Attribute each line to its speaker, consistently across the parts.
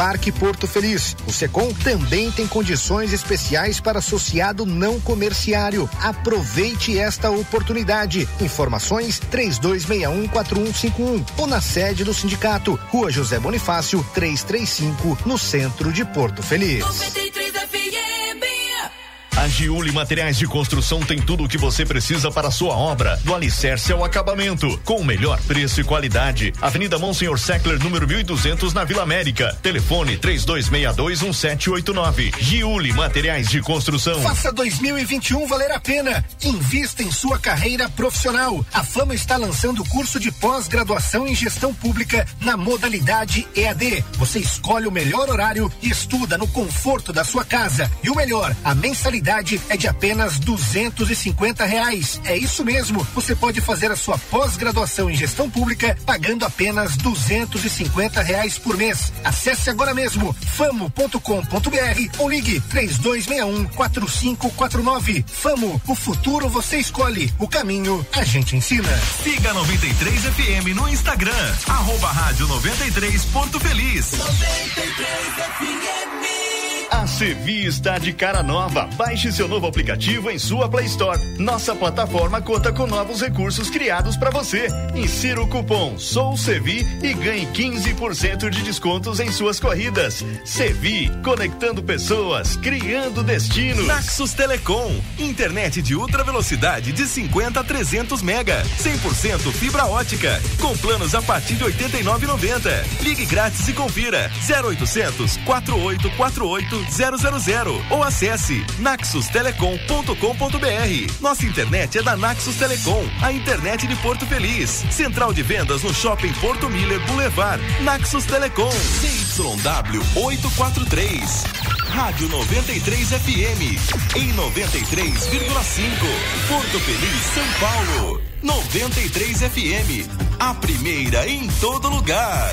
Speaker 1: Parque Porto Feliz. O Secom também tem condições especiais para associado não comerciário. Aproveite esta oportunidade. Informações 32614151 ou na sede do sindicato, Rua José Bonifácio, 335, no centro de Porto Feliz. 93
Speaker 2: a Giuli Materiais de Construção tem tudo o que você precisa para a sua obra, do alicerce ao acabamento, com o melhor preço e qualidade. Avenida Monsenhor Seckler, número 1200, na Vila América. Telefone 32621789. Giuli Materiais de Construção.
Speaker 1: Faça 2021 valer a pena. Invista em sua carreira profissional. A Fama está lançando o curso de pós-graduação em gestão pública na modalidade EAD. Você escolhe o melhor horário e estuda no conforto da sua casa. E o melhor, a mensalidade mensalidade é de apenas duzentos e cinquenta reais. É isso mesmo. Você pode fazer a sua pós-graduação em gestão pública pagando apenas duzentos e cinquenta reais por mês. Acesse agora mesmo famo.com.br ou ligue três dois um quatro cinco quatro nove. Famo, o futuro você escolhe, o caminho a gente ensina.
Speaker 2: Siga 93 FM no Instagram, arroba rádio 93 Porto Feliz. 93 FM. A Sevi está de cara nova. Baixe seu novo aplicativo em sua Play Store. Nossa plataforma conta com novos recursos criados para você. Insira o cupom Sou Sevi e ganhe 15% de descontos em suas corridas. Sevi, conectando pessoas, criando destinos. Naxos Telecom, internet de ultra velocidade de 50 a 300 mega, 100% fibra ótica, com planos a partir de 89,90. Ligue grátis e confira 0800 4848 zero ou acesse naxustelecom.com.br. Nossa internet é da Naxus Telecom, a internet de Porto Feliz. Central de vendas no Shopping Porto Miller Boulevard. Naxus Telecom. CYW 843. Rádio 93 FM. Em 93,5. Porto Feliz, São Paulo. 93 FM. A primeira em todo lugar.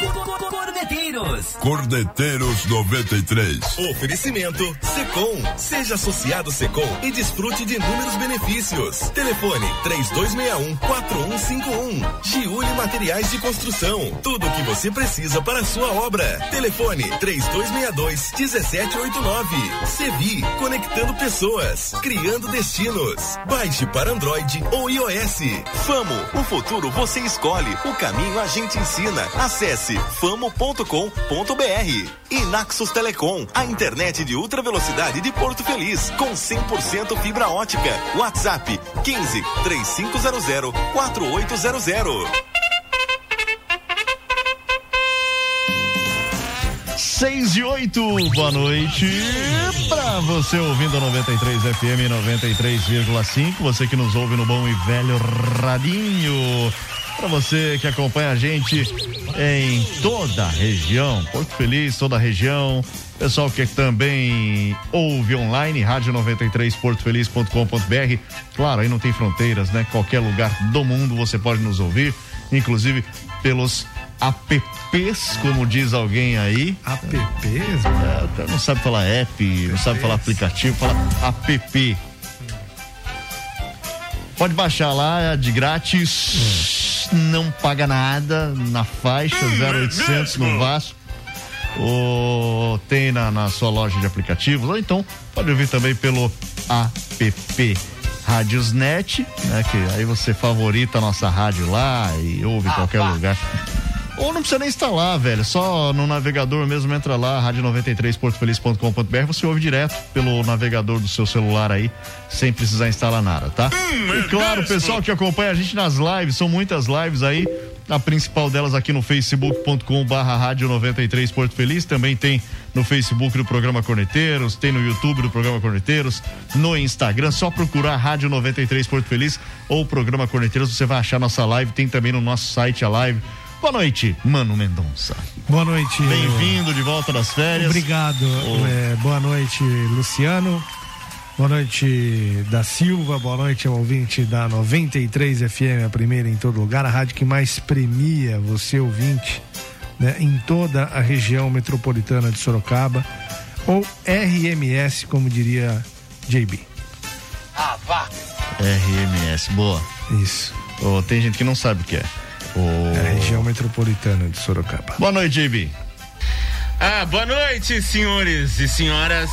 Speaker 3: Cordeteiros. Cordeteiros 93.
Speaker 2: Oferecimento Secom. Seja associado Secom e desfrute de inúmeros benefícios. Telefone 3261 4151. Giuli Materiais de Construção. Tudo o que você precisa para a sua obra. Telefone 3262 1789. Sevi, conectando pessoas, criando destinos. Baixe para Android ou iOS. Famo, o futuro você escolhe, o caminho a gente ensina. Acesse famo.com.br. E Naxos Telecom, a internet de ultra velocidade de Porto Feliz, com 100% fibra ótica. WhatsApp 15 3500 4800.
Speaker 4: Seis e oito, boa noite pra você ouvindo a 93 FM 93,5, você que nos ouve no bom e velho radinho para você que acompanha a gente em toda a região, Porto Feliz, toda a região, pessoal que também ouve online, rádio 93 portofeliz.com.br. Claro, aí não tem fronteiras, né? Qualquer lugar do mundo você pode nos ouvir, inclusive pelos apps, como diz alguém aí.
Speaker 5: Apps?
Speaker 4: É, não sabe falar app, não sabe falar aplicativo, fala app. Pode baixar lá, é de grátis. Hum não paga nada na faixa 0800 hum, é no Vasco. Ou tem na, na sua loja de aplicativos, ou então pode ouvir também pelo app Rádiosnet, né? Que aí você favorita a nossa rádio lá e ouve em qualquer lugar. Ou não precisa nem instalar, velho. Só no navegador mesmo, entra lá, rádio93portofeliz.com.br, você ouve direto pelo navegador do seu celular aí, sem precisar instalar nada, tá? Hum, e claro, o pessoal que acompanha a gente nas lives, são muitas lives aí. A principal delas aqui no facebook.com barra rádio 93 Porto Feliz, também tem no Facebook do programa Corneteiros, tem no YouTube do programa Corneteiros, no Instagram, só procurar Rádio 93 Porto Feliz ou programa Corneteiros, você vai achar nossa live, tem também no nosso site a live Boa noite, Mano Mendonça.
Speaker 5: Boa noite.
Speaker 4: Bem-vindo de volta das férias.
Speaker 5: Obrigado. Oh. É, boa noite, Luciano. Boa noite da Silva, boa noite ao ouvinte da 93 FM, a primeira em todo lugar, a rádio que mais premia você ouvinte né, em toda a região metropolitana de Sorocaba, ou RMS, como diria JB.
Speaker 4: Ah, vá! RMS, boa.
Speaker 5: Isso.
Speaker 4: Oh, tem gente que não sabe o que é.
Speaker 5: Oh. É a região metropolitana de Sorocaba.
Speaker 4: Boa noite, JB.
Speaker 6: Ah, boa noite, senhores e senhoras.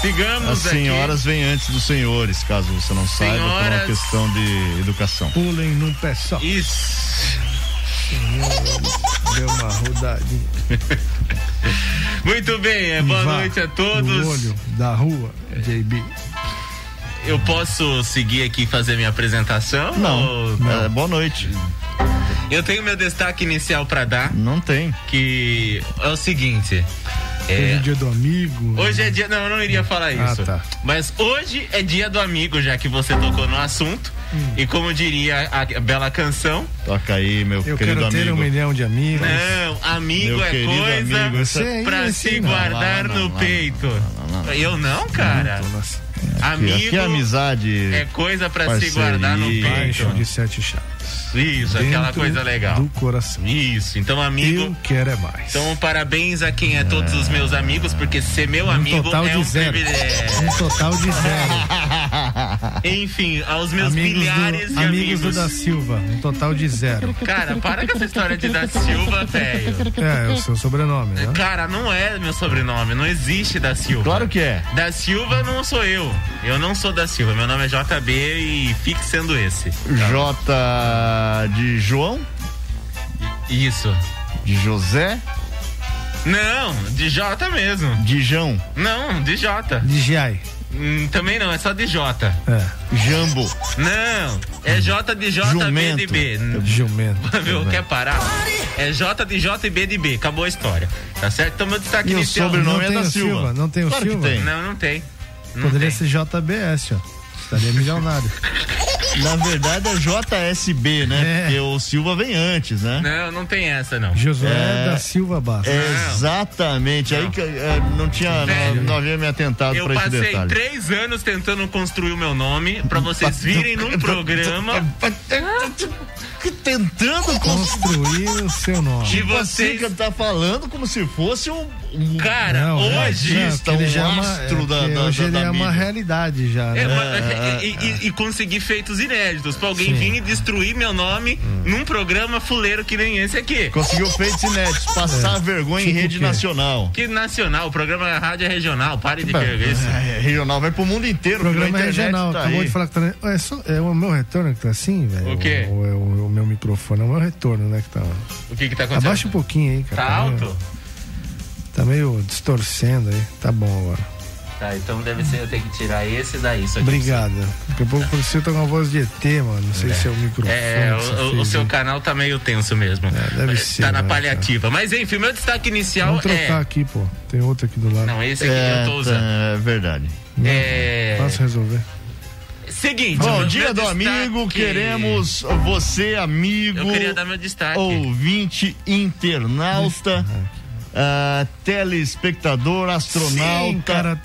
Speaker 6: Sigamos
Speaker 4: As senhoras
Speaker 6: aqui.
Speaker 4: vêm antes dos senhores, caso você não saiba, por uma questão de educação.
Speaker 5: Pulem num pé só.
Speaker 6: Isso.
Speaker 5: Deu uma rodadinha.
Speaker 6: Muito bem, é, boa Vá noite a todos.
Speaker 5: No olho da rua, JB.
Speaker 6: Eu posso seguir aqui e fazer minha apresentação?
Speaker 4: Não. Ou... não. É, boa noite.
Speaker 6: Eu tenho meu destaque inicial para dar.
Speaker 4: Não tem.
Speaker 6: Que é o seguinte.
Speaker 5: É... Hoje é dia do amigo.
Speaker 6: Hoje é dia. Não, eu não iria falar ah, isso. Ah, tá. Mas hoje é dia do amigo, já que você tocou no assunto. Hum. E como diria a bela canção.
Speaker 4: Toca aí, meu
Speaker 5: eu
Speaker 4: querido
Speaker 5: amigo. Eu quero ter um milhão de amigos.
Speaker 6: Não, amigo meu é coisa amigo. pra se guardar não, não, no não, peito. Eu não, cara. Amigo.
Speaker 4: Aqui é amizade.
Speaker 6: É coisa pra se guardar no peito.
Speaker 5: de sete chaves.
Speaker 6: Isso, aquela coisa legal.
Speaker 5: Do coração.
Speaker 6: Isso, então amigo.
Speaker 5: Eu quero é mais.
Speaker 6: Então parabéns a quem é todos os meus amigos, porque ser meu um amigo
Speaker 5: total
Speaker 6: é
Speaker 5: de
Speaker 6: um
Speaker 5: zero.
Speaker 6: privilégio.
Speaker 5: Um total de zero.
Speaker 6: Enfim, aos meus amigos milhares
Speaker 5: do,
Speaker 6: de amigos.
Speaker 5: Amigos do da Silva, um total de zero.
Speaker 6: Cara, para com essa história de da Silva, velho.
Speaker 5: É, é o seu sobrenome, né?
Speaker 6: Cara, não é meu sobrenome, não existe da Silva.
Speaker 4: Claro que é.
Speaker 6: Da Silva não sou eu. Eu não sou da Silva, meu nome é JB e fique sendo esse.
Speaker 4: J de João?
Speaker 6: Isso.
Speaker 4: De José?
Speaker 6: Não, de J mesmo.
Speaker 4: De João?
Speaker 6: Não, de J.
Speaker 5: De Jai.
Speaker 6: Hum, também não, é só de J.
Speaker 5: É.
Speaker 4: Jambo.
Speaker 6: Não, é J de J,
Speaker 4: Jumento.
Speaker 6: B de B.
Speaker 5: Jumento.
Speaker 6: Viu? Quer parar? É J de J e B de B. Acabou a história. Tá certo? Então meu destaque
Speaker 4: e
Speaker 6: inicial.
Speaker 4: O sobrenome
Speaker 5: não
Speaker 4: é da
Speaker 5: Silva.
Speaker 4: Silva.
Speaker 5: Não tem o
Speaker 4: claro
Speaker 5: Silva?
Speaker 4: Tem.
Speaker 6: Não, não tem. Não
Speaker 5: Poderia
Speaker 6: tem.
Speaker 5: ser JBS, ó. Estaria milionário.
Speaker 4: Na verdade é JSB, né? É. Porque o Silva vem antes, né?
Speaker 6: Não, não tem essa, não.
Speaker 5: Josué é... da Silva Bastos.
Speaker 4: É exatamente. Não. Aí que é, não tinha. Velho, não, não, havia me atentado pra esse detalhe.
Speaker 6: Eu passei três anos tentando construir o meu nome pra vocês virem num programa.
Speaker 4: tentando
Speaker 5: construir o seu nome.
Speaker 6: De vocês
Speaker 4: que tá falando como se fosse um, um
Speaker 6: cara não, hoje
Speaker 5: é,
Speaker 4: está um
Speaker 5: ele já
Speaker 4: astro
Speaker 5: é,
Speaker 4: da, da,
Speaker 5: hoje
Speaker 4: da,
Speaker 5: ele
Speaker 4: da
Speaker 5: é uma realidade já. Né?
Speaker 6: É, e, e, e, conseguir feitos inéditos pra alguém Sim. vir e destruir meu nome hum. num programa fuleiro que nem esse aqui.
Speaker 4: Conseguiu feitos inéditos, passar vergonha tipo em rede nacional.
Speaker 6: Que nacional? O programa é rádio é regional, pare de ver isso.
Speaker 4: É, regional, vai pro mundo inteiro.
Speaker 5: O programa é regional. Tá Acabou
Speaker 4: aí.
Speaker 5: de falar que tá. É, só, é o meu retorno que tá assim, velho?
Speaker 6: O quê?
Speaker 5: O, o, o, meu microfone é o meu retorno, né? Que tá.
Speaker 6: O que que tá acontecendo?
Speaker 5: Abaixa um pouquinho aí, cara.
Speaker 6: Tá alto?
Speaker 5: Tá meio distorcendo aí. Tá bom agora.
Speaker 6: Tá, então deve ser eu ter que tirar esse daí. Isso aqui
Speaker 5: Obrigado. Daqui a pouco você tá com uma voz de ET, mano. Não sei é. se é o microfone.
Speaker 6: É, o, o seu aí. canal tá meio tenso mesmo.
Speaker 5: É, deve ser.
Speaker 6: Tá na
Speaker 5: né,
Speaker 6: paliativa. Cara. Mas enfim, meu destaque inicial
Speaker 5: Vamos trocar
Speaker 6: é.
Speaker 5: aqui, pô. Tem outro aqui do lado.
Speaker 6: Não, esse aqui é, eu tô usando.
Speaker 4: É verdade.
Speaker 5: Não,
Speaker 6: é.
Speaker 5: Fácil resolver.
Speaker 6: Seguinte,
Speaker 4: Bom, dia do destaque... amigo, queremos você, amigo.
Speaker 6: Eu queria dar meu destaque.
Speaker 4: Ouvinte internauta. Uh, telespectador, astronauta,
Speaker 5: Sim, cara,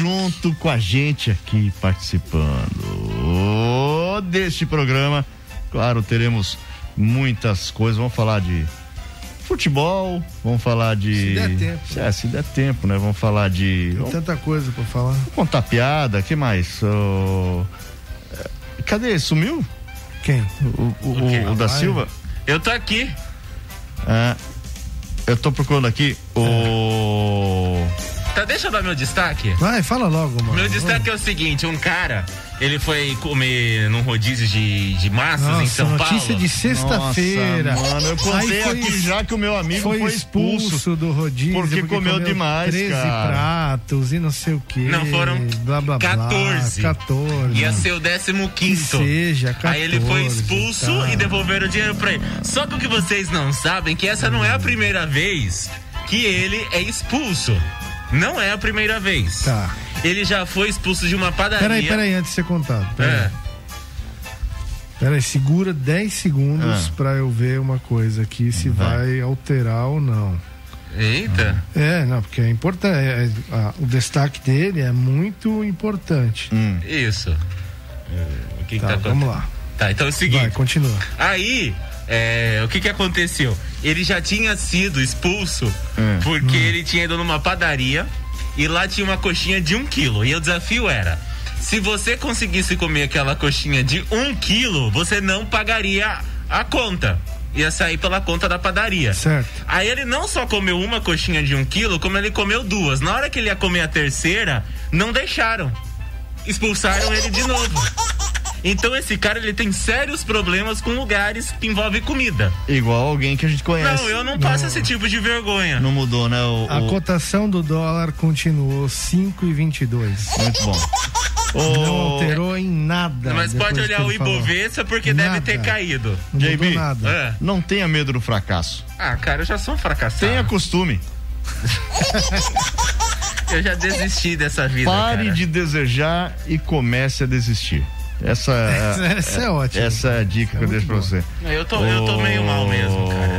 Speaker 4: junto com a gente aqui participando deste programa. Claro, teremos muitas coisas. Vamos falar de futebol, vamos falar de.
Speaker 5: Se der tempo.
Speaker 4: É, se der tempo, né? Vamos falar de.
Speaker 5: Tem
Speaker 4: vamos...
Speaker 5: tanta coisa pra falar. Vamos
Speaker 4: contar piada, que mais? Oh... Cadê? Sumiu?
Speaker 5: Quem?
Speaker 4: O, o, o, o da Silva?
Speaker 6: Eu tô aqui.
Speaker 4: É. Eu tô procurando aqui o.
Speaker 6: Tá, deixa eu dar meu destaque.
Speaker 5: Vai, fala logo, mano.
Speaker 6: Meu destaque
Speaker 5: Vai.
Speaker 6: é o seguinte: um cara, ele foi comer num rodízio de, de massas
Speaker 5: Nossa,
Speaker 6: em São
Speaker 5: notícia
Speaker 6: Paulo.
Speaker 5: de sexta-feira.
Speaker 4: Mano, eu contei
Speaker 5: foi,
Speaker 4: aqui já que o meu amigo
Speaker 5: foi,
Speaker 4: foi
Speaker 5: expulso,
Speaker 4: expulso
Speaker 5: do rodízio
Speaker 4: porque, porque comeu, comeu demais,
Speaker 5: 13
Speaker 4: cara.
Speaker 5: pratos e não sei o que.
Speaker 6: Não, foram
Speaker 5: blá, blá,
Speaker 6: 14.
Speaker 5: Blá, 14.
Speaker 6: Ia ser o 15
Speaker 5: que seja, 14,
Speaker 6: Aí ele foi expulso
Speaker 5: tá.
Speaker 6: e devolveram o dinheiro pra ele. Só que o que vocês não sabem é que essa não é a primeira vez que ele é expulso. Não é a primeira vez.
Speaker 5: Tá.
Speaker 6: Ele já foi expulso de uma padaria.
Speaker 5: Peraí, peraí, antes de você contar. Peraí.
Speaker 6: É.
Speaker 5: Peraí, segura 10 segundos
Speaker 4: Ah.
Speaker 5: pra eu ver uma coisa aqui, se vai,
Speaker 4: Vai.
Speaker 5: alterar ou não.
Speaker 6: Eita.
Speaker 5: É, não, porque é importante. é- é- ah, o destaque dele é muito importante.
Speaker 4: Hum.
Speaker 6: Isso. O que, que
Speaker 5: Tá,
Speaker 6: tá
Speaker 5: vamos lá.
Speaker 6: Tá, então é o seguinte.
Speaker 5: Vai, continua.
Speaker 6: Aí, é, o que que aconteceu? Ele já tinha sido expulso
Speaker 4: Hum.
Speaker 6: porque ele tinha ido numa padaria e lá tinha uma coxinha de um quilo. E o desafio era: se você conseguisse comer aquela coxinha de um quilo, você não pagaria a conta. Ia sair pela conta da padaria.
Speaker 5: Certo.
Speaker 6: Aí ele não só comeu uma coxinha de um quilo, como ele comeu duas. Na hora que ele ia comer a terceira, não deixaram. Expulsaram ele de novo. Então esse cara ele tem sérios problemas com lugares que envolvem comida.
Speaker 4: Igual alguém que a gente conhece.
Speaker 6: Não, eu não passo esse tipo de vergonha.
Speaker 4: Não mudou, né? O,
Speaker 5: A
Speaker 4: o-
Speaker 5: cotação do dólar continuou 5,22.
Speaker 4: Muito bom.
Speaker 5: Não
Speaker 4: O
Speaker 5: alterou em nada.
Speaker 6: Mas pode olhar o. Ibovespa porque deve
Speaker 5: Nada.
Speaker 6: ter caído.
Speaker 5: Não mudou
Speaker 4: JB.
Speaker 5: nada.
Speaker 6: É.
Speaker 4: não tenha medo do fracasso.
Speaker 6: Ah, cara, eu já sou um fracassado.
Speaker 4: Tenha costume.
Speaker 6: Eu já desisti dessa vida,
Speaker 4: Pare
Speaker 6: cara.
Speaker 4: de desejar e comece a desistir. Essa, é-
Speaker 5: Essa é ótima.
Speaker 4: Essa é a dica que eu
Speaker 5: é
Speaker 4: deixo pra você.
Speaker 6: Eu tô, eu tô meio mal mesmo, cara.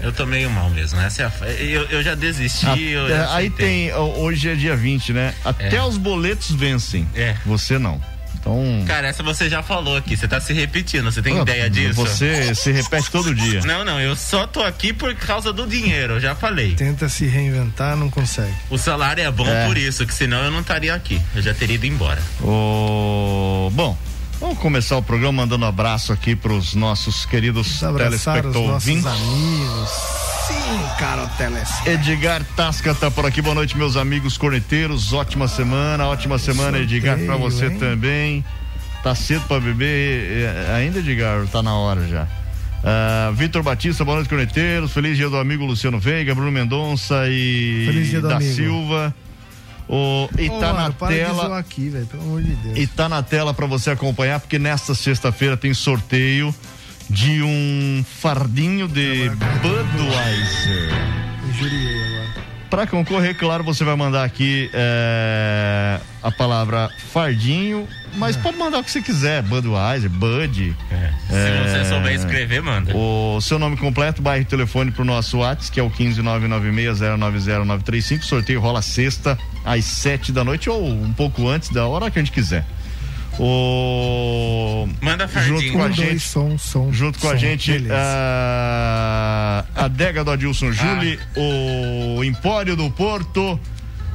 Speaker 6: Eu tô meio mal mesmo. Essa é a... eu, eu já desisti.
Speaker 4: A-
Speaker 6: eu
Speaker 4: é,
Speaker 6: já
Speaker 4: aí tem, hoje é dia 20, né? Até
Speaker 6: É.
Speaker 4: os boletos vencem.
Speaker 6: É.
Speaker 4: Você não. Então.
Speaker 6: Cara, essa você já falou aqui. Você tá se repetindo. Você tem
Speaker 4: ah,
Speaker 6: ideia disso?
Speaker 4: Você se repete todo dia.
Speaker 6: Não, não. Eu só tô aqui por causa do dinheiro. Eu já falei.
Speaker 5: Tenta se reinventar, não consegue.
Speaker 6: O salário é bom
Speaker 4: É.
Speaker 6: por isso, que senão eu não estaria aqui. Eu já teria ido embora.
Speaker 4: O... Bom, vamos começar o programa mandando um abraço aqui pros nossos queridos
Speaker 5: os nossos
Speaker 4: telespectadores.
Speaker 5: amigos. Sim, cara, o Teles.
Speaker 4: Edgar Tasca tá por aqui. Boa noite, meus amigos corneteiros. Ótima semana, ótima semana, Edgar, pra você
Speaker 5: hein?
Speaker 4: também. Tá cedo pra beber eh, ainda, Edgar? Tá na hora já. Ah, Vitor Batista, boa noite, corneteiros. Feliz dia do amigo Luciano Veiga, Bruno Mendonça e da
Speaker 5: amigo.
Speaker 4: Silva. O, e tá na
Speaker 5: para
Speaker 4: tela.
Speaker 5: aqui, velho, pelo amor de Deus.
Speaker 4: E tá na tela para você acompanhar, porque nesta sexta-feira tem sorteio de um fardinho de Budweiser.
Speaker 5: Injuriei agora.
Speaker 4: Para concorrer, claro, você vai mandar aqui é, a palavra fardinho, mas
Speaker 5: Ah.
Speaker 4: pode mandar o que você quiser, Budweiser, Bud.
Speaker 6: Se você souber escrever, manda.
Speaker 4: O seu nome completo, bairro e telefone pro nosso WhatsApp, que é o 15996090935. O sorteio rola sexta às sete da noite ou um pouco antes da hora que a gente quiser. O
Speaker 6: Manda fardinho.
Speaker 4: junto com a
Speaker 5: dois,
Speaker 4: gente,
Speaker 5: som, som.
Speaker 4: junto com a gente,
Speaker 5: Beleza.
Speaker 4: a, a adega do Adilson Júli, o Empório do Porto,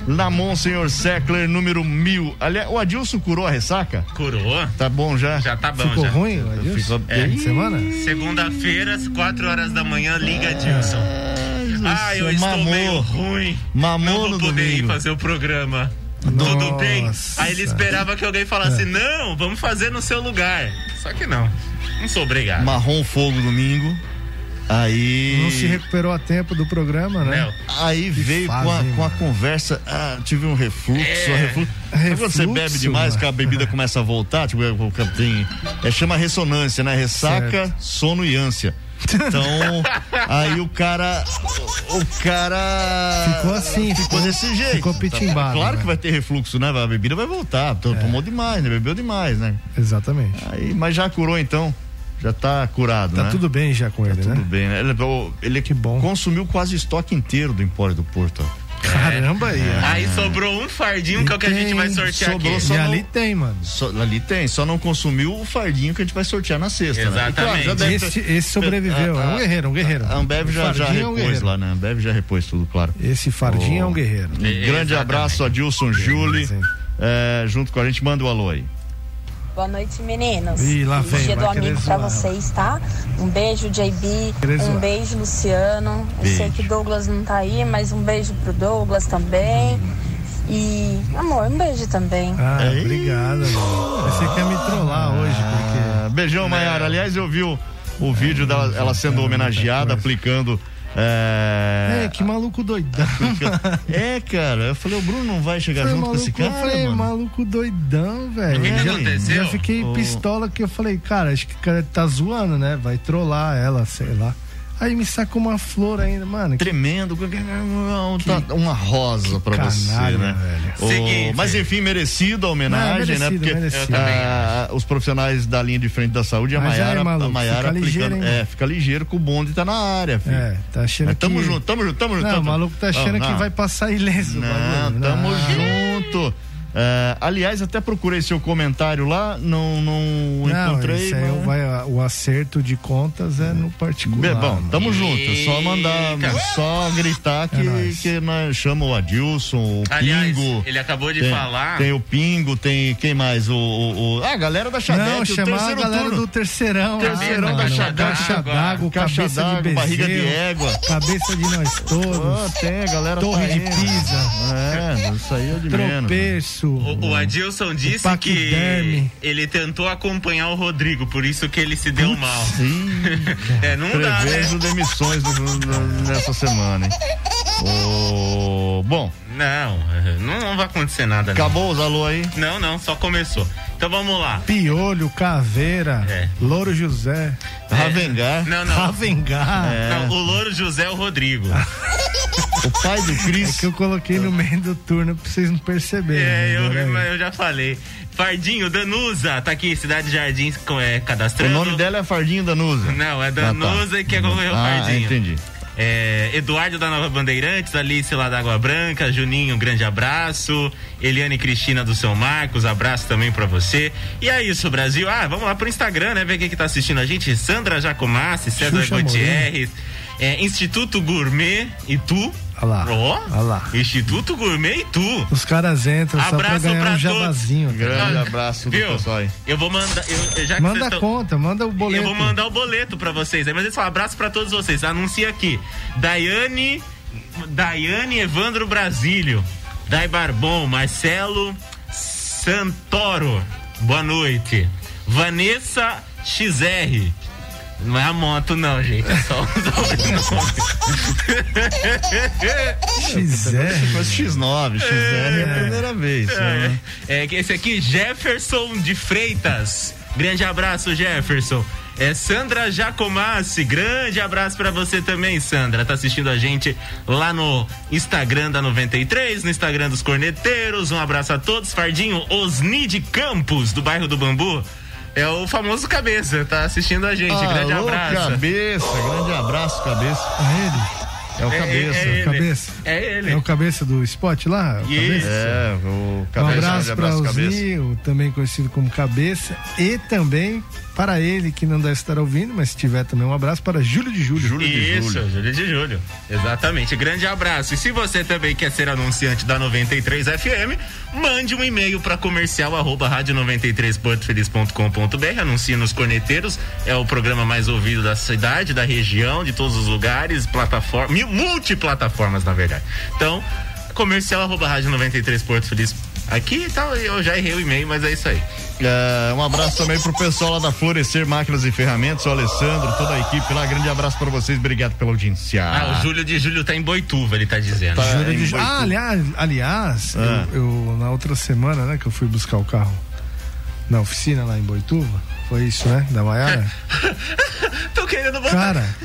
Speaker 4: na Monsenhor Seckler, número mil. Aliás, o Adilson curou a ressaca?
Speaker 6: Curou?
Speaker 4: Tá bom já?
Speaker 6: Já tá bom,
Speaker 5: Ficou
Speaker 6: já.
Speaker 5: ruim, Adilson?
Speaker 4: Ficou
Speaker 5: É,
Speaker 4: bem.
Speaker 5: semana?
Speaker 6: Segunda-feira, às 4 horas da manhã, liga Dilson. Ah, eu estou
Speaker 4: Mamou.
Speaker 6: meio ruim.
Speaker 4: Mamou
Speaker 6: Não vou
Speaker 4: no
Speaker 6: poder ir
Speaker 4: domingo.
Speaker 6: fazer o programa. Tudo
Speaker 5: Nossa.
Speaker 6: bem? Aí ele esperava que alguém falasse, não, vamos fazer no seu lugar. Só que não. Não sou obrigado.
Speaker 4: Marrom fogo domingo. Aí.
Speaker 5: Não se recuperou a tempo do programa, né?
Speaker 6: Não.
Speaker 4: Aí veio
Speaker 5: fase,
Speaker 4: com, a, com a conversa, ah, tive um refluxo,
Speaker 6: É.
Speaker 4: um refluxo. Sabe quando você
Speaker 5: Refluxo,
Speaker 4: bebe demais,
Speaker 5: mano.
Speaker 4: que a bebida começa a voltar, tipo, é, tem, é, chama ressonância, né? Ressaca,
Speaker 5: Certo.
Speaker 4: sono e ânsia. Então, aí o cara, o, cara
Speaker 5: Ficou assim,
Speaker 4: ficou
Speaker 5: ficou-
Speaker 4: desse jeito.
Speaker 5: ficou pitimbado,
Speaker 4: Claro
Speaker 5: né?
Speaker 4: que vai ter refluxo, né? A bebida vai voltar, to- tomou demais, né? Bebeu demais, né?
Speaker 5: Exatamente.
Speaker 4: Aí, mas já curou então, já tá curado,
Speaker 5: Tá
Speaker 4: né?
Speaker 5: tudo bem já com ele,
Speaker 4: Tudo
Speaker 5: né?
Speaker 4: bem, né? Ele, ele
Speaker 5: Que bom.
Speaker 4: consumiu quase o estoque inteiro do Empório do Porto. ó.
Speaker 5: Caramba aí. ó.
Speaker 6: Aí sobrou um fardinho que é o que a gente vai sortear
Speaker 4: Sobrou
Speaker 6: aqui.
Speaker 4: só
Speaker 5: E
Speaker 4: não-
Speaker 5: ali tem, mano.
Speaker 4: Só- ali tem, só não consumiu o fardinho que a gente vai sortear na sexta, né? E
Speaker 6: Exatamente.
Speaker 4: já deve
Speaker 5: Esse,
Speaker 4: ter-
Speaker 5: esse sobreviveu. É um guerreiro, um guerreiro.
Speaker 4: A Ambev
Speaker 5: O
Speaker 4: já, já
Speaker 5: fardinho é um
Speaker 4: repôs lá, né? A Ambev já repôs tudo, claro.
Speaker 5: Esse fardinho é um
Speaker 4: Oh.
Speaker 5: guerreiro.
Speaker 4: Um grande
Speaker 6: Exatamente.
Speaker 4: abraço a Dilson Júli,
Speaker 5: Sim.
Speaker 4: é, junto com a gente, manda o alô aí.
Speaker 7: Boa noite, meninos.
Speaker 5: Ih, lá vem,
Speaker 7: dia do amigo pra
Speaker 5: zoar.
Speaker 7: vocês, tá? Um beijo, JB. Um beijo, Luciano. Eu
Speaker 4: Beijo.
Speaker 7: sei que Douglas não tá aí, mas um beijo pro Douglas também. E, amor, um beijo também.
Speaker 5: Ah,
Speaker 4: Ei.
Speaker 5: obrigado, mano. Você quer me trollar hoje, porque.
Speaker 4: Ah, beijão, Maiara. Aliás, eu vi o, o vídeo dela ela sendo homenageada, aplicando. É,
Speaker 5: É, que maluco doidão.
Speaker 4: é, cara, eu falei, o Bruno não vai chegar
Speaker 5: Falei,
Speaker 4: junto com esse
Speaker 5: maluco, eu
Speaker 4: cara,
Speaker 5: falei,
Speaker 4: mano.
Speaker 5: maluco doidão, velho.
Speaker 6: O que que
Speaker 5: Já-
Speaker 6: aconteceu?
Speaker 5: Já fiquei
Speaker 4: O-
Speaker 5: pistola que eu falei, cara, acho que o cara tá zoando, né? Vai trollar ela, sei lá. Aí me sacou uma flor ainda, mano.
Speaker 4: Tremendo, tá uma rosa pra
Speaker 5: canalha,
Speaker 4: você, né?
Speaker 5: velho.
Speaker 4: O-
Speaker 6: Seguinte.
Speaker 4: mas enfim, merecida a homenagem,
Speaker 5: Não, é
Speaker 4: né?
Speaker 5: merecido,
Speaker 4: Porque
Speaker 5: merecido.
Speaker 4: ah, os profissionais da linha de frente da saúde, a Maiara,
Speaker 5: maluco,
Speaker 4: a Maiara
Speaker 5: fica ligeiro, hein?
Speaker 4: É, fica ligeiro que o bonde tá na área, filho.
Speaker 5: É, tá achando
Speaker 4: Mas tamo
Speaker 5: que...
Speaker 4: junto, tamo junto, tamo junto.
Speaker 5: Não, o maluco tá achando
Speaker 4: Não,
Speaker 5: que vai passar ileso.
Speaker 4: Não,
Speaker 5: bagulho.
Speaker 4: tamo
Speaker 5: Não.
Speaker 4: junto. É, aliás, até procurei seu comentário lá, não, não,
Speaker 5: Não,
Speaker 4: encontrei.
Speaker 5: isso aí
Speaker 4: mas-
Speaker 5: vai, o acerto de contas é no particular.
Speaker 4: Bem, bom,
Speaker 5: mano.
Speaker 4: tamo junto. É só mandar,
Speaker 6: Eita.
Speaker 4: só gritar que,
Speaker 5: É
Speaker 4: que nós chama o Adilson, o
Speaker 6: Aliás,
Speaker 4: Pingo.
Speaker 6: ele acabou de
Speaker 4: tem,
Speaker 6: falar.
Speaker 4: Tem o Pingo, tem quem mais? O, o, o- ah, a galera da Chadete,
Speaker 5: Não,
Speaker 4: o
Speaker 5: chamar a galera
Speaker 4: turno.
Speaker 5: do terceirão.
Speaker 4: Terceirão
Speaker 5: lá,
Speaker 4: da. Chadete.
Speaker 5: Caixa d'água,
Speaker 4: barriga de égua.
Speaker 5: Cabeça de nós
Speaker 4: Ah,
Speaker 5: todos.
Speaker 4: tem, a galera
Speaker 5: Torre
Speaker 4: tá
Speaker 5: de
Speaker 4: indo.
Speaker 5: Pisa.
Speaker 4: É, isso aí é de menos.
Speaker 5: Tropeço.
Speaker 6: O, o Adilson disse que
Speaker 5: paquiderme.
Speaker 6: ele tentou acompanhar o Rodrigo, por isso que ele se deu mal.
Speaker 4: Sim.
Speaker 6: É, não dá, né?
Speaker 4: Prevejo demissões no- no- nessa semana, hein? Ô, bom,
Speaker 6: Não, não, não vai acontecer nada. Não.
Speaker 4: acabou os alô aí?
Speaker 6: não, não, só começou. Então vamos lá.
Speaker 5: Piolho, Caveira,
Speaker 6: É.
Speaker 5: Louro José,
Speaker 4: Ravengar.
Speaker 6: Não, não.
Speaker 5: Ravengar.
Speaker 6: Não, o Louro José é o Rodrigo.
Speaker 4: O pai do
Speaker 5: É
Speaker 4: Cris.
Speaker 5: que eu coloquei no meio do turno pra vocês não perceberem.
Speaker 6: É, eu,
Speaker 5: né?
Speaker 6: mas eu já falei. Fardinho, Danusa, tá aqui, Cidade Jardim é,
Speaker 4: O
Speaker 6: cadastrando.
Speaker 4: nome dela é Fardinho Danusa.
Speaker 6: Não, é
Speaker 4: Ah, tá.
Speaker 6: Danusa que é concorreu o
Speaker 4: Ah,
Speaker 6: Fardinho.
Speaker 4: entendi.
Speaker 6: É, Eduardo da Nova Bandeirantes, Alice lá da Água Branca, Juninho, um grande abraço. Eliane Cristina do São Marcos, abraço também pra você. E é isso, Brasil. Ah, vamos lá pro Instagram, né? Ver quem que tá assistindo a gente. Sandra Jacomassi, César
Speaker 5: Xuxa
Speaker 6: Gutierrez, é, Instituto Gourmet e tu.
Speaker 5: Olha lá,
Speaker 6: Ó,
Speaker 5: lá.
Speaker 6: Instituto Gourmet e tu.
Speaker 5: Os caras entram só pra
Speaker 6: Abraço
Speaker 5: ganhar
Speaker 6: pra
Speaker 5: um
Speaker 6: todos.
Speaker 5: jabazinho. cara.
Speaker 4: Grande abraço do
Speaker 6: Viu?
Speaker 4: pessoal aí.
Speaker 6: Eu vou mandar. Eu, já que
Speaker 5: Manda a
Speaker 6: tão-
Speaker 5: conta, manda o boleto.
Speaker 6: Eu vou mandar o boleto pra vocês. aí, Mas eles falam abraço pra todos vocês. Anuncia aqui. Daiane. Daiane Evandro Brasílio. Dai Barbon. Marcelo Santoro. Boa noite. Vanessa XR. Não é a moto, não, gente. É só o
Speaker 5: XR.
Speaker 4: Se fosse X9, XR é a primeira vez. né?
Speaker 6: É que esse aqui, Jefferson de Freitas. Grande abraço, Jefferson. É Sandra Jacomassi, grande abraço pra você também, Sandra. Tá assistindo a gente lá no Instagram da 93, no Instagram dos Corneteiros. Um abraço a todos. Fardinho Osni de Campos, do bairro do Bambu. É o famoso cabeça, tá assistindo a gente. grande
Speaker 4: Alô,
Speaker 6: abraço.
Speaker 4: cabeça, grande abraço, cabeça.
Speaker 5: É ele.
Speaker 4: É o
Speaker 6: É,
Speaker 4: cabeça.
Speaker 6: é ele.
Speaker 5: Cabeça.
Speaker 6: É ele.
Speaker 5: É o cabeça do spot lá? O cabeça?
Speaker 4: É, o
Speaker 5: Um
Speaker 4: cabeça.
Speaker 5: abraço
Speaker 4: grande
Speaker 5: para
Speaker 4: abraço,
Speaker 5: o
Speaker 4: cabeça.
Speaker 5: Zinho, também conhecido como Cabeça, e também para ele que não deve estar ouvindo, mas se tiver também um abraço para Júlio de Júlio.
Speaker 4: Júlio de
Speaker 6: Isso,
Speaker 4: Julho.
Speaker 6: Júlio de Julho. Exatamente. Grande abraço. E se você também quer ser anunciante da 93 FM, mande um e-mail para comercial arroba rádio 93portofeliz.com.br. Anuncie nos Corneteiros. É o programa mais ouvido da cidade, da região, de todos os lugares, plataformas, mil- multiplataformas, na verdade. Então, comercial arroba rádio 93 Porto Feliz. Aqui tal, eu já errei o e-mail, mas é isso aí.
Speaker 4: É, um abraço também pro pessoal lá da Florescer Máquinas e Ferramentas, o Alessandro, toda a equipe lá. Grande abraço pra vocês, obrigado pela audiência.
Speaker 6: Ah, o Júlio de Júlio tá em Boituva, ele tá dizendo.
Speaker 4: Tá.
Speaker 5: Júlio de
Speaker 4: Boituva.
Speaker 5: Ah, aliás, aliás
Speaker 4: Ah.
Speaker 5: eu, eu, na outra semana, né, que eu fui buscar o carro na oficina lá em Boituva, foi isso, né, da Maiara?
Speaker 6: Tô querendo botar.
Speaker 5: Cara,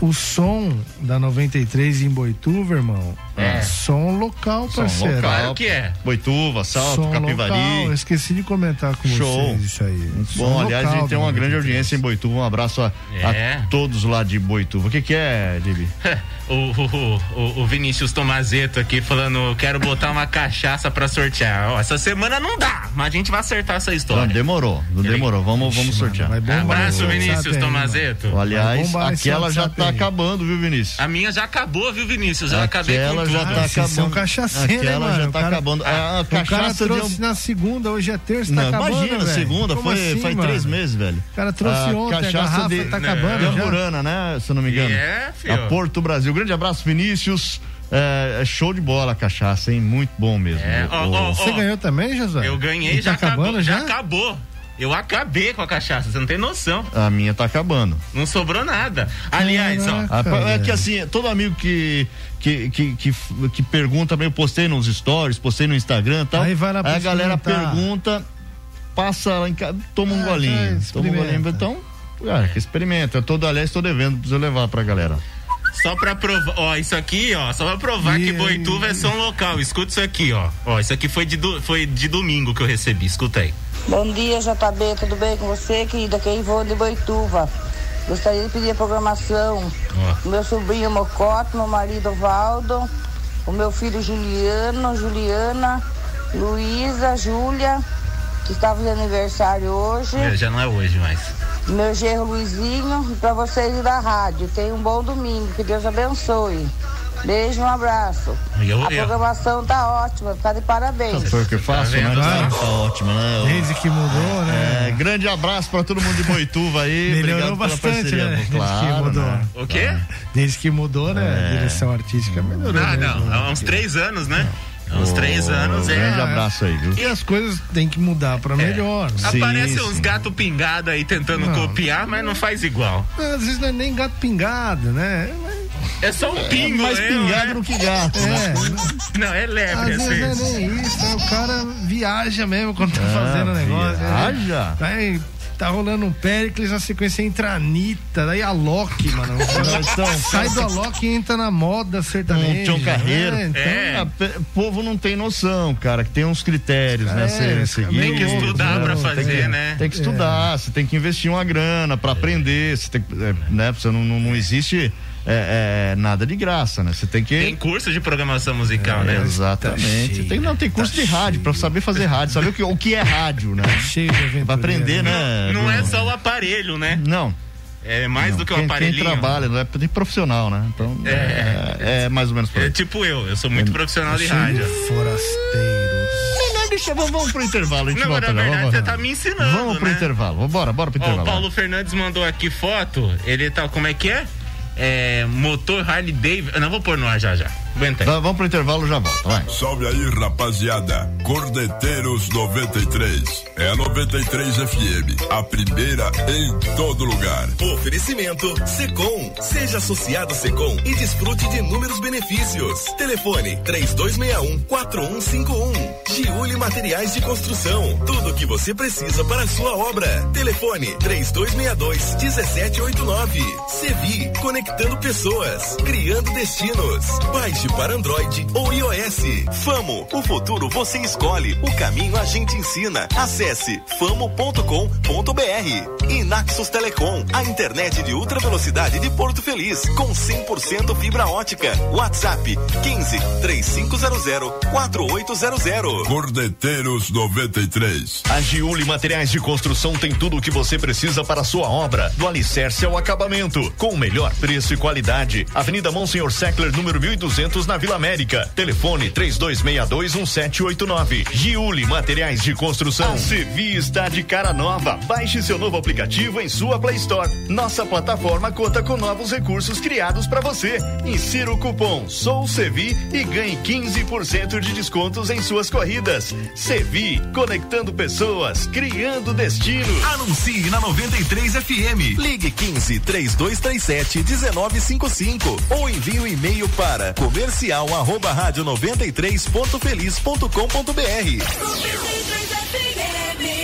Speaker 5: o som da 93 em Boituva, irmão,
Speaker 6: É.
Speaker 5: som local,
Speaker 4: Som
Speaker 5: parceiro.
Speaker 4: local.
Speaker 6: Claro que é.
Speaker 4: Boituva, Salto,
Speaker 5: Som
Speaker 4: Capivari.
Speaker 5: local, eu esqueci de comentar com
Speaker 4: Show.
Speaker 5: vocês isso aí. Som
Speaker 4: Bom, aliás, a
Speaker 5: local
Speaker 4: gente tem uma grande
Speaker 5: 93.
Speaker 4: audiência em Boituva. Um abraço a,
Speaker 6: É.
Speaker 4: a todos lá de Boituva. O que, que é, Dibi?
Speaker 6: O, o, o, o Vinícius Tomazeto aqui falando, quero botar uma cachaça pra sortear. Ó, essa semana não dá, mas a gente vai acertar essa
Speaker 4: Não,
Speaker 6: história.
Speaker 4: demorou, não demorou. Vamos, vamos sortear.
Speaker 5: mano, vai bombar
Speaker 6: Abraço, Vinícius Tomazeto.
Speaker 4: Aliás, aquela já
Speaker 5: WhatsApp
Speaker 4: tá acabando, viu, Vinícius?
Speaker 6: A minha já acabou, viu, Vinícius? Eu acabei com
Speaker 4: Aquela
Speaker 6: tudo.
Speaker 4: já tá acabando.
Speaker 5: são cachaceiro, hein,
Speaker 4: Aquela
Speaker 5: mano?
Speaker 4: já tá
Speaker 5: cara-
Speaker 4: acabando. A, a
Speaker 5: O cara
Speaker 4: cachaça
Speaker 5: trouxe
Speaker 4: de
Speaker 5: na segunda, hoje é terça,
Speaker 4: Não,
Speaker 5: tá acabando,
Speaker 4: imagina,
Speaker 5: velho.
Speaker 4: segunda,
Speaker 5: Como
Speaker 4: foi,
Speaker 5: assim,
Speaker 4: foi
Speaker 5: mano?
Speaker 4: três meses, velho.
Speaker 5: O cara trouxe ontem, a garrafa
Speaker 4: de,
Speaker 5: tá
Speaker 6: Não.
Speaker 5: acabando
Speaker 4: de
Speaker 5: já.
Speaker 4: Amburana, né? Se eu não me engano.
Speaker 6: É, filho.
Speaker 4: A Porto Brasil. Grande abraço, Vinícius. É, é show de bola a cachaça, hein? Muito bom mesmo.
Speaker 6: É, ó,
Speaker 4: O-
Speaker 6: ó,
Speaker 5: Você ganhou também, Josué?
Speaker 6: Eu ganhei,
Speaker 5: E
Speaker 6: já
Speaker 5: tá acabando
Speaker 6: acabou.
Speaker 5: já?
Speaker 6: Já acabou. Eu acabei com a cachaça, você não tem noção.
Speaker 4: A minha tá acabando.
Speaker 6: Não sobrou nada. Aliás, ó.
Speaker 5: Caraca.
Speaker 4: Ah, é que assim, todo amigo que, que, que, que, que pergunta, eu postei nos stories, postei no Instagram e tal.
Speaker 5: Aí vai lá pra
Speaker 4: a galera pergunta, passa lá em casa, toma um
Speaker 5: Ah,
Speaker 4: golinho. Toma um golinho. Então, Ah, que experimenta. Eu tô, aliás, tô devendo, preciso levar pra galera.
Speaker 6: Só pra provar, ó, isso aqui, ó, só pra provar que Boituva é São Local. Escuta isso aqui, ó. Ó, isso aqui foi de, do, foi de domingo que eu recebi, escuta aí.
Speaker 8: Bom dia, JB, tudo bem com você, querida? Quem vou de Boituva. Gostaria de pedir a programação.
Speaker 6: Ó.
Speaker 8: Meu sobrinho Mocote, meu marido Valdo, o meu filho Juliano, Juliana, Luísa, Júlia, que está fazendo aniversário hoje.
Speaker 6: É, Já não é hoje mais.
Speaker 8: Meu genro Luizinho e para vocês da rádio. Tenham um bom domingo, que Deus abençoe. Beijo, um abraço.
Speaker 6: Eu-
Speaker 8: a
Speaker 6: eu-
Speaker 8: programação tá ótima, tá de parabéns.
Speaker 4: Foi o que eu faço,
Speaker 6: Tá
Speaker 4: né?
Speaker 6: vendo?
Speaker 4: Tá, tá ótimo, né?
Speaker 5: Desde que mudou, né?
Speaker 4: É, grande abraço pra todo mundo de Boituva aí.
Speaker 5: Melhorou bastante,
Speaker 4: parceria.
Speaker 5: né? Desde que
Speaker 4: Claro,
Speaker 5: mudou.
Speaker 4: né?
Speaker 6: O quê?
Speaker 5: Desde que mudou, né?
Speaker 4: É.
Speaker 5: A direção artística melhorou.
Speaker 6: Ah,
Speaker 5: mesmo,
Speaker 6: não,
Speaker 5: né?
Speaker 6: há uns três anos, né? Há uns três
Speaker 4: Ô,
Speaker 6: anos é.
Speaker 4: Grande abraço aí, viu?
Speaker 5: E as coisas têm que mudar pra melhor. né?
Speaker 4: Sim,
Speaker 6: Aparece uns gato pingado aí tentando
Speaker 5: Não.
Speaker 6: copiar, mas não faz igual.
Speaker 5: Às vezes não é nem gato pingado, né?
Speaker 6: É só um pingo,
Speaker 4: Mais
Speaker 6: né?
Speaker 4: pingado do que gato, né?
Speaker 5: É,
Speaker 6: Não, é
Speaker 5: às
Speaker 6: lebre,
Speaker 5: vezes não é
Speaker 6: assim.
Speaker 5: nem isso, né? o cara viaja mesmo quando tá
Speaker 4: Ah,
Speaker 5: fazendo o negócio. né?
Speaker 4: viaja?
Speaker 5: Aí tá rolando um Péricles, na sequência entra a Anitta, daí a Loki, mano.
Speaker 4: Então,
Speaker 5: Sai do Alok e entra na moda sertaneja.
Speaker 4: Um Tião Carreiro.
Speaker 5: né? Então,
Speaker 6: É.
Speaker 4: Ah, pe- O povo não tem noção, cara, que tem uns critérios, né?
Speaker 5: É,
Speaker 4: Você
Speaker 5: esse
Speaker 4: seguir.
Speaker 6: Tem que estudar pra
Speaker 4: Tem
Speaker 6: fazer,
Speaker 4: que-
Speaker 6: né?
Speaker 4: Tem que estudar, você tem que investir uma grana pra aprender, você tem, que- é, né? Você não, não, não existe é, é, nada de graça, né? Você tem que
Speaker 6: Tem curso de programação musical,
Speaker 4: É,
Speaker 6: né?
Speaker 4: Exatamente.
Speaker 5: cheio,
Speaker 4: tem, não, tem curso de rádio pra saber fazer rádio, saber o que, o que é rádio, né?
Speaker 5: Cheio de.
Speaker 4: Pra aprender, né?
Speaker 6: Não é
Speaker 4: Bruno?
Speaker 6: só o aparelho, né?
Speaker 4: Não.
Speaker 6: É mais
Speaker 4: não.
Speaker 6: do que o
Speaker 4: quem,
Speaker 6: aparelhinho.
Speaker 4: Quem trabalha, não é tem profissional, né? Então, é, é, mais ou menos por
Speaker 6: É tipo eu, eu sou muito profissional de rádio.
Speaker 5: forasteiros.
Speaker 4: Não, deixa, vamos, vamos pro intervalo, a gente
Speaker 6: Não,
Speaker 4: volta
Speaker 6: na
Speaker 4: já,
Speaker 6: verdade
Speaker 4: vamos,
Speaker 6: você tá me ensinando,
Speaker 4: Vamos pro
Speaker 6: né?
Speaker 4: intervalo, bora, bora pro
Speaker 6: Ó,
Speaker 4: intervalo.
Speaker 6: o Paulo Fernandes mandou aqui foto. Ele tá, como é que é? É, motor Harley Davidson. Não vou pôr no ar já já. Aí.
Speaker 4: Tá, vamos pro intervalo, já volta, vai.
Speaker 3: Salve aí, rapaziada. Cordeteiros 93. É a 93 FM. A primeira em todo lugar.
Speaker 2: Oferecimento Secom. Seja associado Secom e desfrute de inúmeros benefícios. Telefone 3261-4151. Giuli Materiais de Construção. Tudo o que você precisa para a sua obra. Telefone 3262-1789. Sevi. Conectando pessoas. Criando destinos. Baixe para Android ou iOS. Famo. O futuro você escolhe. O caminho a gente ensina. Acesse famo.com.br. E Naxos Telecom. A internet de ultra velocidade de Porto Feliz. Com 100% fibra ótica. WhatsApp 15 3500 4800.
Speaker 3: Cordeteiros 93.
Speaker 9: A Giuli Materiais de Construção tem tudo o que você precisa para a sua obra, do alicerce ao acabamento, com o melhor preço e qualidade. Avenida Monsenhor Seckler, número 1200, na Vila América. Telefone 32621789. Giuli Materiais de Construção. A Sevi está de cara nova. Baixe seu novo aplicativo em sua Play Store. Nossa plataforma conta com novos recursos criados para você. Insira o cupom Sou Sevi e ganhe 15% de descontos em suas corridas. Sevi, conectando pessoas, criando destino.
Speaker 2: Anuncie na 93 FM. Ligue 15 3237 1955 ou envie um e-mail para comercial arroba rádio 93.feliz.com.br.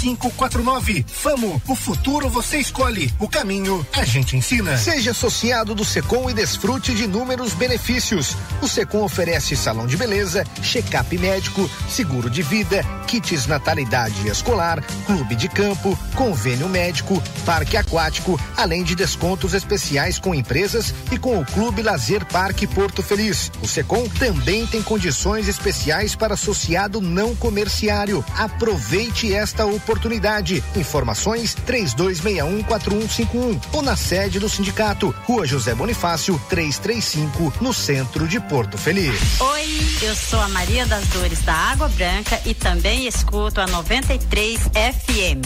Speaker 1: 4549. Famo, o futuro você escolhe, o caminho a gente ensina.
Speaker 10: Seja associado do Secom e desfrute de inúmeros benefícios. O Secom oferece salão de beleza, check-up médico, seguro de vida, kits natalidade escolar, clube de campo, convênio médico, parque aquático, além de descontos especiais com empresas e com o Clube Lazer Parque Porto Feliz. O Secom também tem condições especiais para associado não comerciário. Aproveite esta oportunidade. Informações 32614151 ou na sede do sindicato, Rua José Bonifácio, 335, no centro de Porto Feliz.
Speaker 11: Oi, eu sou a Maria das Dores da Água Branca e também escuto a 93 FM.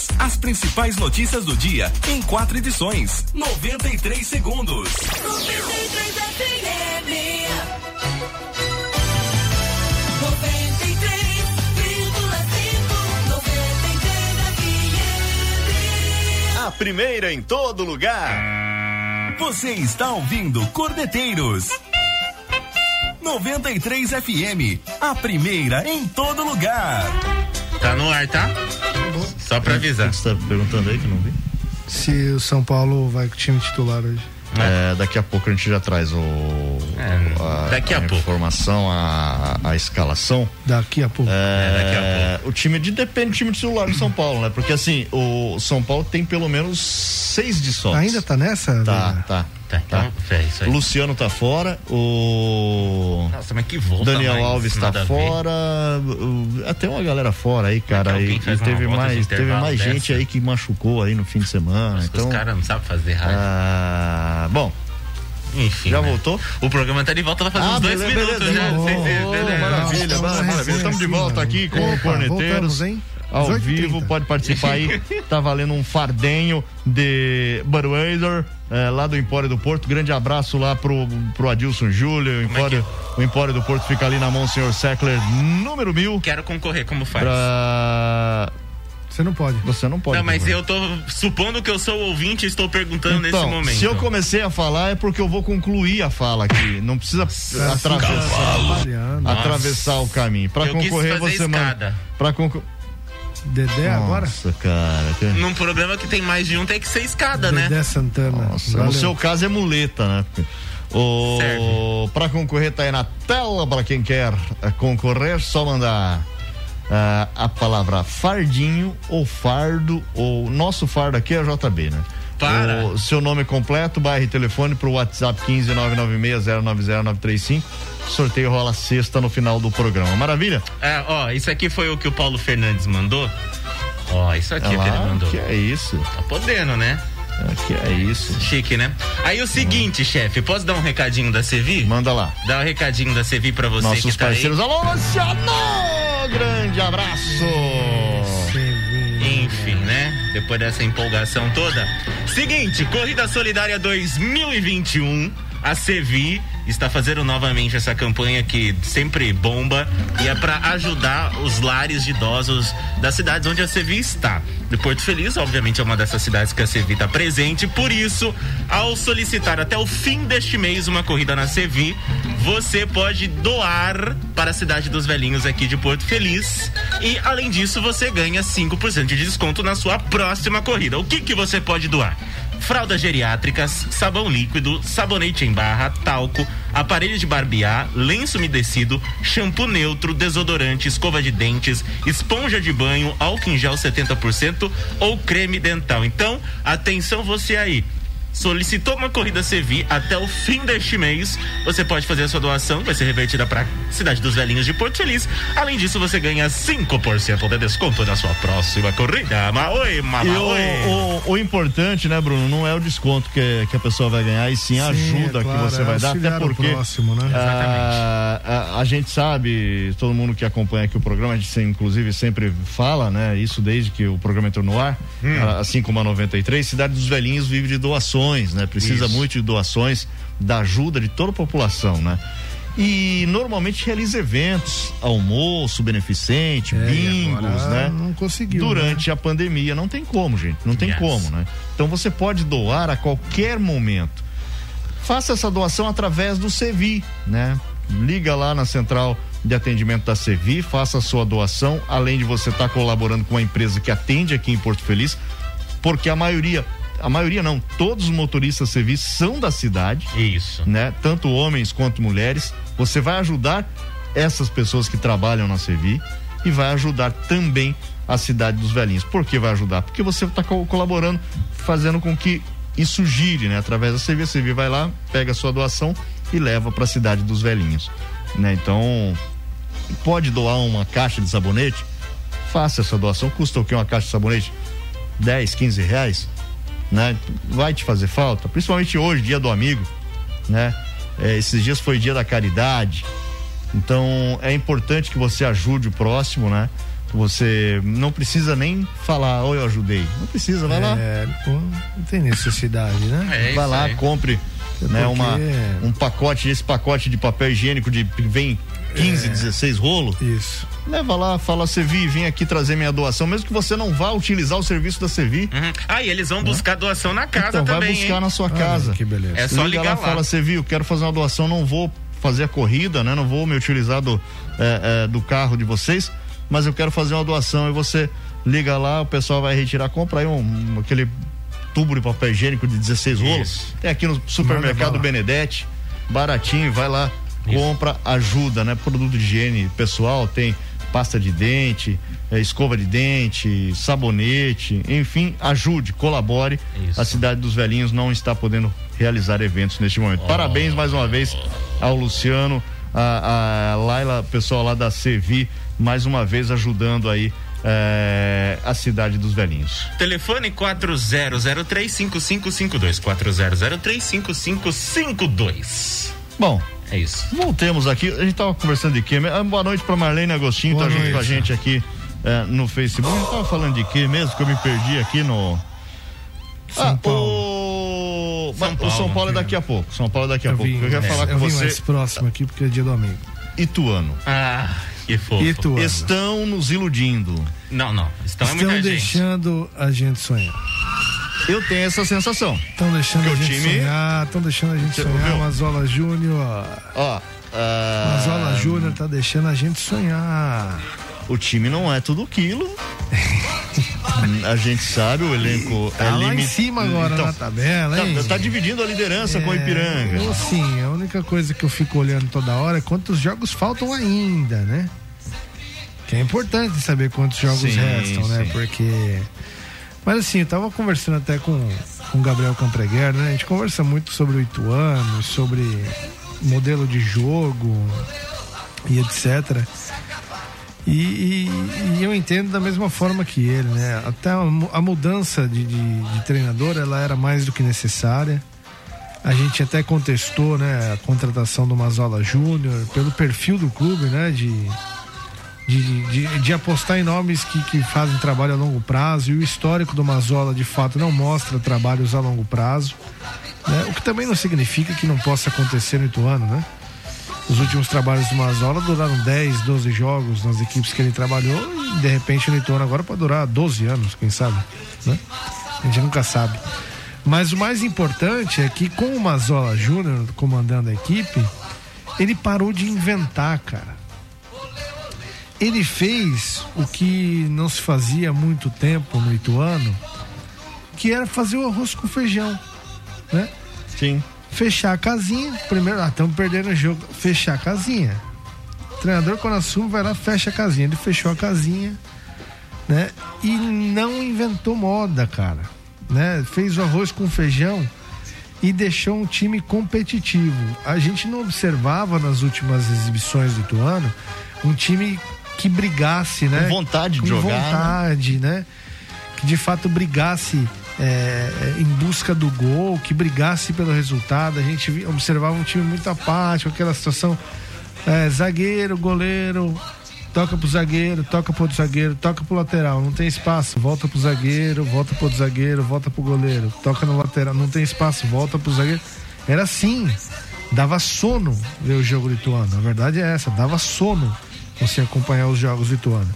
Speaker 2: As principais notícias do dia em quatro edições. 93 segundos. 93 FM.
Speaker 9: A primeira em todo lugar.
Speaker 2: Você está ouvindo Cordeteiros. 93 FM, a primeira em todo lugar.
Speaker 6: Tá no ar, tá? Só pra avisar.
Speaker 4: Você tá perguntando aí que eu não vi?
Speaker 5: Se o São Paulo vai com o time titular hoje.
Speaker 4: É, daqui a pouco a gente já traz o a,
Speaker 6: daqui a,
Speaker 4: a
Speaker 6: pouco.
Speaker 4: informação, a, a escalação.
Speaker 5: Daqui a pouco.
Speaker 4: É, O time de depende do time titular do São Paulo, né? Porque assim, o São Paulo tem pelo menos seis desfalques.
Speaker 5: Ainda tá nessa?
Speaker 4: Tá,
Speaker 5: Vila?
Speaker 4: tá.
Speaker 6: Tá, então, é isso aí.
Speaker 4: Luciano tá fora, o
Speaker 6: Nossa, mas que volta
Speaker 4: Daniel
Speaker 6: mais,
Speaker 4: Alves tá
Speaker 6: a
Speaker 4: fora, o- até uma galera fora aí, cara,
Speaker 6: uma
Speaker 4: teve
Speaker 6: de
Speaker 4: mais, teve mais gente
Speaker 6: dessa?
Speaker 4: aí que machucou aí no fim de semana, então
Speaker 6: Os caras não sabem fazer rádio.
Speaker 4: ah, bom,
Speaker 6: Enfim.
Speaker 4: já
Speaker 6: né?
Speaker 4: voltou?
Speaker 6: O programa tá de volta, vai fazer
Speaker 4: Ah,
Speaker 6: uns dois
Speaker 4: beleza,
Speaker 6: minutos
Speaker 4: beleza.
Speaker 6: já.
Speaker 4: Oh, oh,
Speaker 6: beleza.
Speaker 4: maravilha, maravilha. Estamos de volta aqui com o
Speaker 5: Opa,
Speaker 4: Corneteiros.
Speaker 5: voltamos, hein?
Speaker 4: Ao
Speaker 5: 18h30.
Speaker 4: vivo, pode participar aí. tá valendo um fardenho de Budweiser, é, lá do Empório do Porto. Grande abraço lá pro, pro Adilson Júlio. O
Speaker 6: é
Speaker 4: Empório, o Empório do Porto fica ali na mão, senhor Seckler, número mil.
Speaker 6: Quero concorrer, como faz?
Speaker 4: Pra...
Speaker 5: Você não pode.
Speaker 4: Você não pode.
Speaker 6: Não, mas
Speaker 4: concorrer.
Speaker 6: eu tô supondo que eu sou ouvinte e estou perguntando
Speaker 4: Então,
Speaker 6: nesse momento.
Speaker 4: se eu comecei a falar é porque eu vou concluir a fala aqui. Não precisa atravessar,
Speaker 5: Trabalhando.
Speaker 4: atravessar o caminho.
Speaker 6: Quis
Speaker 4: concorrer,
Speaker 6: fazer
Speaker 4: você manda.
Speaker 6: escada.
Speaker 4: Pra concor...
Speaker 5: Dedé agora?
Speaker 4: Nossa, cara. que-
Speaker 6: Num programa que tem mais de um, tem que ser escada, né?
Speaker 5: Dedé Santana.
Speaker 4: Nossa,
Speaker 5: Valeu.
Speaker 4: no seu caso é muleta, né? O,
Speaker 6: Serve.
Speaker 4: pra concorrer tá aí na tela para quem quer eh, concorrer, só mandar ah, a palavra fardinho ou fardo ou nosso fardo aqui é JB, né?
Speaker 6: Para.
Speaker 4: O seu nome completo, bairro e telefone pro WhatsApp 159960935. Sorteio rola sexta no final do programa. Maravilha?
Speaker 6: É, ó, isso aqui foi o que o Paulo Fernandes mandou. Ó, isso aqui
Speaker 4: É
Speaker 6: que ele
Speaker 4: lá,
Speaker 6: mandou.
Speaker 4: que é isso?
Speaker 6: Tá podendo, né?
Speaker 4: É, que é isso?
Speaker 6: Chique, né? Aí o seguinte, chefe, posso dar um recadinho da Sevi?
Speaker 4: Manda lá.
Speaker 6: Dar um recadinho da Sevi pra você
Speaker 4: Nossos
Speaker 6: que tá
Speaker 4: parceiros.
Speaker 6: aí.
Speaker 4: Alô, Luciano! Grande abraço!
Speaker 6: Enfim, né? Depois dessa empolgação toda. Seguinte, Corrida Solidária 2021. A Sevi está fazendo novamente essa campanha que sempre bomba e é para ajudar os lares de idosos das cidades onde a Sevi está. De Porto Feliz, obviamente, é uma dessas cidades que a Sevi está presente. Por isso, ao solicitar até o fim deste mês uma corrida na Sevi, você pode doar para a cidade dos velhinhos aqui de Porto Feliz. E além disso, você ganha 5% de desconto na sua próxima corrida. O que que você pode doar? Fraldas geriátricas, sabão líquido, sabonete em barra, talco, aparelho de barbear, lenço umedecido, shampoo neutro, desodorante, escova de dentes, esponja de banho, álcool em gel 70% ou creme dental. Então, atenção você aí. Solicitou uma corrida Sevi até o fim deste mês. Você pode fazer a sua doação, vai ser revertida para Cidade dos Velhinhos de Porto Feliz. Além disso, você ganha 5% de desconto na sua próxima corrida. Maoi, mamaoi.
Speaker 4: o, o, o importante, né, Bruno, não é o desconto que, que a pessoa vai ganhar, e sim a
Speaker 5: Sim,
Speaker 4: ajuda
Speaker 5: é claro,
Speaker 4: que você
Speaker 5: é
Speaker 4: vai dar,
Speaker 5: auxiliar
Speaker 4: até
Speaker 5: o
Speaker 4: porque
Speaker 5: próximo, né?
Speaker 4: ah, a, a gente sabe, todo mundo que acompanha aqui o programa, a gente inclusive sempre fala, né, isso desde que o programa entrou no ar,
Speaker 6: Hum.
Speaker 4: ah, assim como a 93, Cidade dos Velhinhos vive de doações, né, precisa
Speaker 6: Isso.
Speaker 4: muito de doações, da ajuda de toda a população, né. E normalmente realiza eventos, almoço beneficente,
Speaker 5: É,
Speaker 4: bingos, né?
Speaker 5: Não conseguiu.
Speaker 4: durante
Speaker 5: né?
Speaker 4: a pandemia. Não tem como, gente. Não tem
Speaker 6: Yes.
Speaker 4: como, né? Então você pode doar a qualquer momento. Faça essa doação através do Sevi, né? Liga lá na central de atendimento da Sevi, faça a sua doação, além de você estar colaborando com a empresa que atende aqui em Porto Feliz, porque a maioria, a maioria não, todos os motoristas Sevi são da cidade
Speaker 6: Isso.
Speaker 4: né? Tanto homens quanto mulheres. Você vai ajudar essas pessoas que trabalham na Sevi e vai ajudar também a cidade dos velhinhos. Por que vai ajudar? Porque você está colaborando, fazendo com que isso gire, né? Através da CV, a CV vai lá, pega a sua doação e leva para a cidade dos velhinhos, né? Então, pode doar uma caixa de sabonete, faça essa doação, custa o que uma caixa de sabonete? 10, 15 reais, né? Vai te fazer falta, principalmente hoje, dia do amigo, né? É, esses dias foi dia da caridade, então é importante que você ajude o próximo, né? Você não precisa nem falar, oi, eu ajudei. Não precisa, vai é, lá.
Speaker 5: Não tem necessidade, né?
Speaker 4: É vai lá, aí. compre é né, uma, um pacote, esse pacote de papel higiênico de vem 15, é, 16 rolos.
Speaker 5: Isso.
Speaker 4: Leva lá, fala Sevi, vem aqui trazer minha doação, mesmo que você não vá utilizar o serviço da Sevi.
Speaker 6: Uhum. Ah, e eles vão buscar doação na casa então,
Speaker 4: também. vai buscar
Speaker 6: hein?
Speaker 4: na sua casa.
Speaker 5: Que beleza.
Speaker 6: É só Liga ligar lá, lá.
Speaker 4: fala Sevi, eu quero fazer uma doação, não vou fazer a corrida, né? Não vou me utilizar do, é, é, do carro de vocês, mas eu quero fazer uma doação e você liga lá, o pessoal vai retirar, compra aí um, um aquele tubo de papel higiênico de 16 rolos. Tem aqui no supermercado Benedetti, baratinho, vai lá, Isso. compra, ajuda, né? Produto de higiene pessoal, tem pasta de dente, é, escova de dente, sabonete, enfim, ajude, colabore. Isso. A cidade dos velhinhos não está podendo realizar eventos neste momento. Oh. Parabéns mais uma vez ao Luciano, a, a Laila, pessoal lá da Sevi, mais uma vez ajudando aí é, a cidade dos velhinhos.
Speaker 6: Telefone 40035552 40035552.
Speaker 4: Bom, é isso. Voltemos aqui. A gente tava conversando de quê? Ah, boa noite para Marlene Agostinho, Boa tá noite. junto com a gente aqui é, no Facebook. A gente tava falando de quê mesmo? Que eu me perdi aqui no. São ah, Paulo. O... São Paulo, o São Paulo é daqui a pouco. São Paulo é daqui a eu pouco. Vim, eu falar é, com eu você.
Speaker 5: mais próximo aqui porque é dia do amigo.
Speaker 4: Ituano.
Speaker 6: Ah. Que fofo.
Speaker 4: Ituano. Estão nos iludindo.
Speaker 6: Não, não. Estão,
Speaker 5: Estão
Speaker 6: é
Speaker 5: deixando
Speaker 6: gente.
Speaker 5: a gente sonhar.
Speaker 4: Eu tenho essa sensação.
Speaker 5: Estão deixando a gente time... sonhar, estão deixando a gente Você sonhar. Mazola Júnior.
Speaker 4: Ó. Uh...
Speaker 5: Mazola Júnior tá deixando a gente sonhar.
Speaker 4: O time não é tudo aquilo. a gente sabe, o elenco
Speaker 5: tá
Speaker 4: é
Speaker 5: lá em cima agora então, na tabela,
Speaker 4: hein? Tá, tá dividindo a liderança é, com o Ipiranga.
Speaker 5: sim, a única coisa que eu fico olhando toda hora é quantos jogos faltam ainda, né? Que é importante saber quantos jogos sim, restam, né? Porque. Mas assim, eu tava conversando até com, com o Gabriel Campreguer, né? A gente conversa muito sobre o Ituano, sobre modelo de jogo e etc. E, e, e, eu entendo da mesma forma que ele, né? Até a, mudança de, de, de, treinador ela era mais do que necessária. A gente até contestou, né, a contratação do Mazola Júnior pelo perfil do clube, né, de, de, de, de, apostar em nomes que, que fazem trabalho a longo prazo e o histórico do Mazola de fato não mostra trabalhos a longo prazo, né? O que também não significa que não possa acontecer no Ituano, né? Os últimos trabalhos do Mazola duraram 10, 12 jogos nas equipes que ele trabalhou e de repente o Ituano agora pode durar 12 anos, quem sabe, né? A gente nunca sabe. Mas o mais importante é que com o Mazola Júnior comandando a equipe, ele parou de inventar, cara. Ele fez o que não se fazia há muito tempo no Ituano, que era fazer o arroz com feijão, né?
Speaker 4: Sim
Speaker 5: fechar a casinha. Primeiro, ah, estamos perdendo o jogo. Fechar a casinha. O treinador, quando assume, vai lá, fecha a casinha. Ele fechou a casinha, né? E não inventou moda, cara. Né? Fez o arroz com feijão e deixou um time competitivo. A gente não observava nas últimas exibições do Ituano um time que brigasse, né?
Speaker 4: Com vontade de
Speaker 5: com
Speaker 4: jogar.
Speaker 5: Né? vontade, né? né? Que de fato brigasse é, em busca do gol, que brigasse pelo resultado. A gente observava um time muito apático, aquela situação é, zagueiro, goleiro, toca pro zagueiro, toca pro outro zagueiro, toca pro lateral, não tem espaço, volta pro zagueiro, volta pro zagueiro, volta pro goleiro, toca no lateral, não tem espaço, volta pro zagueiro. Era assim, dava sono ver o jogo lituano. A verdade é essa, dava sono você acompanhar os jogos lituanos.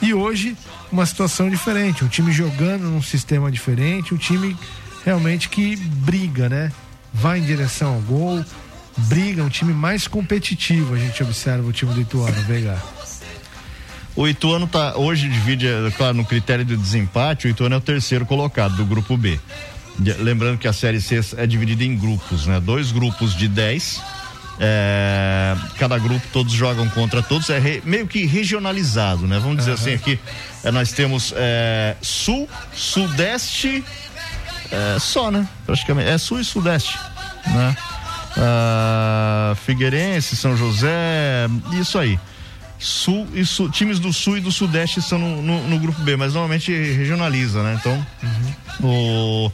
Speaker 5: E hoje, uma situação diferente, um time jogando num sistema diferente, um time realmente que briga, né? Vai em direção ao gol, briga, um time mais competitivo, a gente observa o time do Ituano, Veiga.
Speaker 4: O Ituano tá hoje divide, é, claro, no critério de desempate, o Ituano é o terceiro colocado do grupo B. Lembrando que a série C é dividida em grupos, né? Dois grupos de 10 É, cada grupo, todos jogam contra todos, é re, meio que regionalizado, né? Vamos dizer uhum. assim, aqui é, nós temos é, sul, sudeste, é, só, né? Praticamente, é sul e sudeste, né? Uh, Figueirense, São José, isso aí. Sul e sul, times do sul e do sudeste estão no, no, no grupo B, mas normalmente regionaliza, né? Então, uhum. o,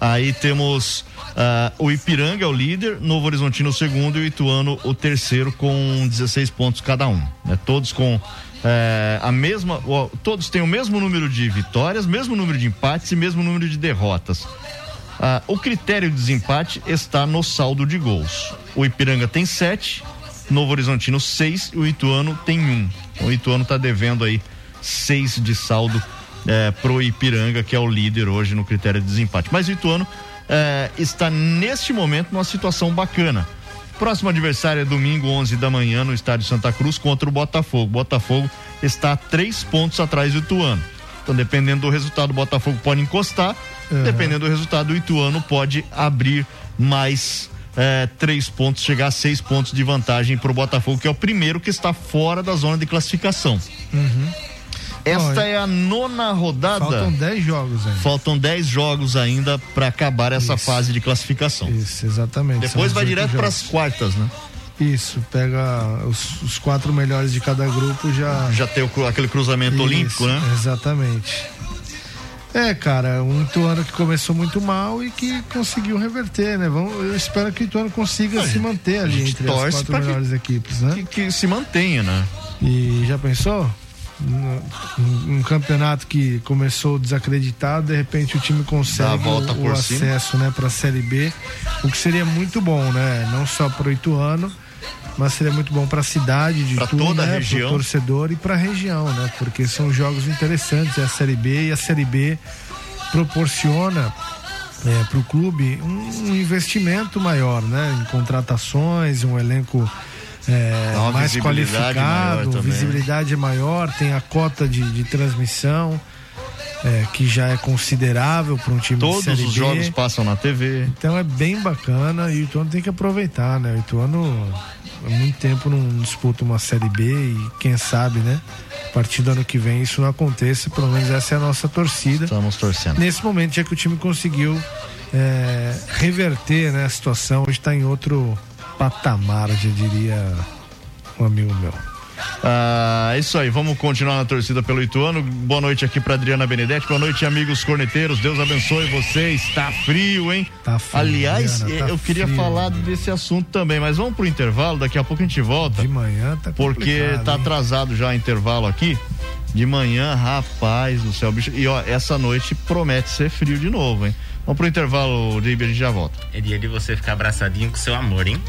Speaker 4: aí temos uh, o Ipiranga é o líder, Novo Horizontino o segundo e o Ituano o terceiro com 16 pontos cada um, né? Todos com é, a mesma, todos têm o mesmo número de vitórias, mesmo número de empates e mesmo número de derrotas. Ah, o critério de desempate está no saldo de gols. O Ipiranga tem sete, Novo Horizontino seis e o Ituano tem um. Então, o Ituano está devendo aí seis de saldo é, pro Ipiranga, que é o líder hoje no critério de desempate. Mas o Ituano é, está neste momento numa situação bacana. Próximo adversário é domingo, 11 da manhã, no estádio Santa Cruz, contra o Botafogo. Botafogo está a três pontos atrás do Ituano. Então, dependendo do resultado, o Botafogo pode encostar Uhum. Dependendo do resultado, o Ituano pode abrir mais é, três pontos, chegar a seis pontos de vantagem para o Botafogo, que é o primeiro que está fora da zona de classificação.
Speaker 5: Uhum.
Speaker 4: Esta é a nona rodada.
Speaker 5: Faltam dez jogos ainda.
Speaker 4: Faltam dez jogos ainda para acabar essa Isso. fase de classificação.
Speaker 5: Isso, exatamente.
Speaker 4: Depois vai direto para as quartas, né?
Speaker 5: Isso, pega os, os, quatro melhores de cada grupo já.
Speaker 4: Já tem o, aquele cruzamento Isso, olímpico, né?
Speaker 5: Exatamente. É, cara, um Ituano que começou muito mal e que conseguiu reverter, né? Vamos, eu espero que o Ituano consiga a se manter ali entre as quatro melhores
Speaker 4: que,
Speaker 5: equipes, né?
Speaker 4: Que, que, se mantenha, né?
Speaker 5: E já pensou? Um, campeonato que começou desacreditado, de repente o time consegue o, o acesso, né, para a Série B, o que seria muito bom, né? Não só para o Ituano, mas seria muito bom para a cidade de
Speaker 4: pra toda
Speaker 5: né?
Speaker 4: a região,
Speaker 5: pro torcedor e para a região, né? Porque são jogos interessantes, é a Série B e a Série B proporciona é, para o clube um, um, investimento maior, né? Em contratações, um elenco é, mais qualificado, visibilidade maior, tem a cota de, de transmissão. É, que já é considerável para um time
Speaker 4: Todos
Speaker 5: de Série
Speaker 4: os jogos passam na TV.
Speaker 5: Então é bem bacana e o Ituano tem que aproveitar, né? O Ituano há muito tempo não disputa uma Série B e quem sabe, né? A partir do ano que vem isso não aconteça, pelo menos essa é a nossa torcida.
Speaker 4: Estamos torcendo.
Speaker 5: Nesse momento já que o time conseguiu é, reverter né, a situação, hoje está em outro patamar, já diria um amigo meu.
Speaker 4: Ah, isso aí, vamos continuar na torcida pelo Ituano. Boa noite aqui para Adriana Benedetti. Boa noite, amigos corneteiros. Deus abençoe vocês. Tá frio, hein?
Speaker 5: Tá frio.
Speaker 4: Aliás,
Speaker 5: Adriana, tá
Speaker 4: eu queria
Speaker 5: frio,
Speaker 4: falar desse assunto também, mas vamos pro intervalo. Daqui a pouco a gente volta.
Speaker 5: De manhã tá
Speaker 4: Porque tá
Speaker 5: hein?
Speaker 4: atrasado já o intervalo aqui. De manhã, rapaz do céu, bicho. E ó, essa noite promete ser frio de novo, hein? Vamos pro intervalo, Ribe, a gente já volta.
Speaker 6: É dia de você ficar abraçadinho com seu amor, hein?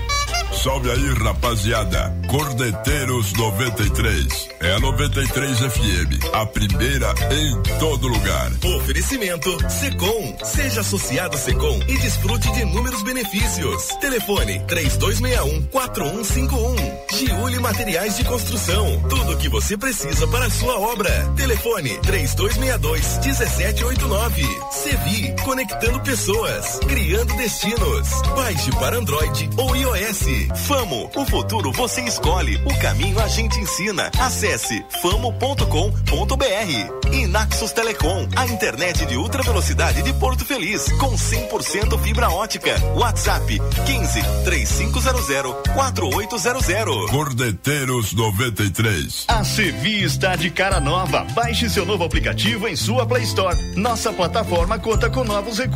Speaker 3: Salve aí, rapaziada. Cordeteiros 93. É a 93 FM. A primeira em todo lugar.
Speaker 2: Oferecimento Secom. Seja associado Secom e desfrute de inúmeros benefícios. Telefone 3261 4151. Giuli Materiais de Construção. Tudo o que você precisa para a sua obra. Telefone 3262 1789. Sevi. Conectando pessoas. Criando destinos. Baixe para Android ou iOS. Famo, o futuro você escolhe, o caminho a gente ensina. Acesse famo.com.br. E Naxos Telecom, a internet de ultra velocidade de Porto Feliz, com 100% fibra ótica. WhatsApp 15 3500 4800.
Speaker 3: Cordeteiros 93.
Speaker 9: A Sevi está de cara nova. Baixe seu novo aplicativo em sua Play Store. Nossa plataforma conta com novos recursos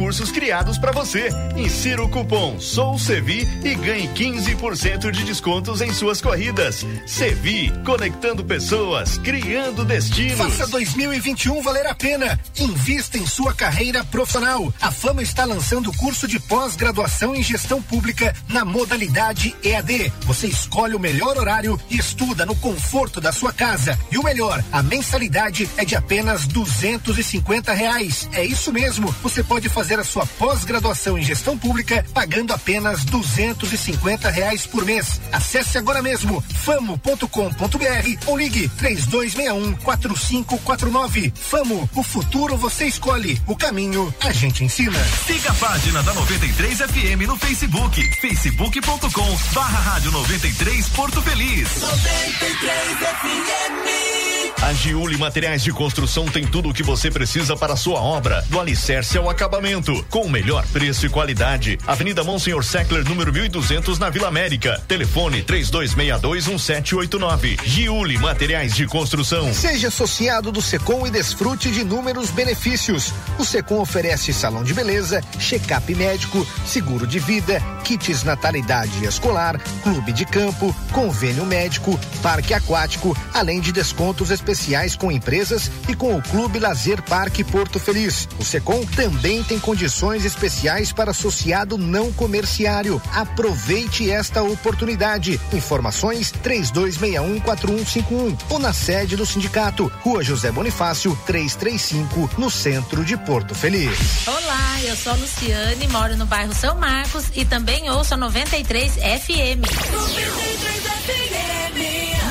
Speaker 9: criados para você. Insira o cupom Sou Sevi e ganhe 15% de descontos em suas corridas. Sevi, conectando pessoas, criando destinos.
Speaker 1: Faça 2021 valer a pena. Invista em sua carreira profissional. A Fama está lançando o curso de pós-graduação em gestão pública na modalidade EAD. Você escolhe o melhor horário e estuda no conforto da sua casa. E o melhor, a mensalidade é de apenas duzentos e cinquenta reais. É isso mesmo. Você pode fazer a sua pós-graduação em gestão pública pagando apenas duzentos e cinquenta reais por mês. Acesse agora mesmo famo.com.br ou ligue 3261 4549. Famo, o futuro você escolhe, o caminho a gente ensina.
Speaker 2: Siga a página da 93 FM no Facebook, facebook.com barra rádio 93 Porto Feliz.
Speaker 9: 93 FM. A Giuli Materiais de Construção tem tudo o que você precisa para a sua obra, do alicerce ao acabamento, com o melhor preço e qualidade. Avenida Monsenhor Seckler, número 1200, na Vila América. Telefone 32621789. Giuli Materiais de Construção.
Speaker 10: Seja associado do Secom e desfrute de inúmeros benefícios. O Secom oferece salão de beleza, check-up médico, seguro de vida, kits natalidade escolar, clube de campo, convênio médico, parque aquático, além de descontos especiais com empresas e com o Clube Lazer Parque Porto Feliz. O Secom também tem condições especiais para associado não comerciário. Aproveite esta oportunidade. Informações 32614151 ou na sede do sindicato, Rua José Bonifácio, 335, no centro de Porto Feliz.
Speaker 12: Olá, eu sou a Luciane, moro no bairro São Marcos e também ouço a 93 FM.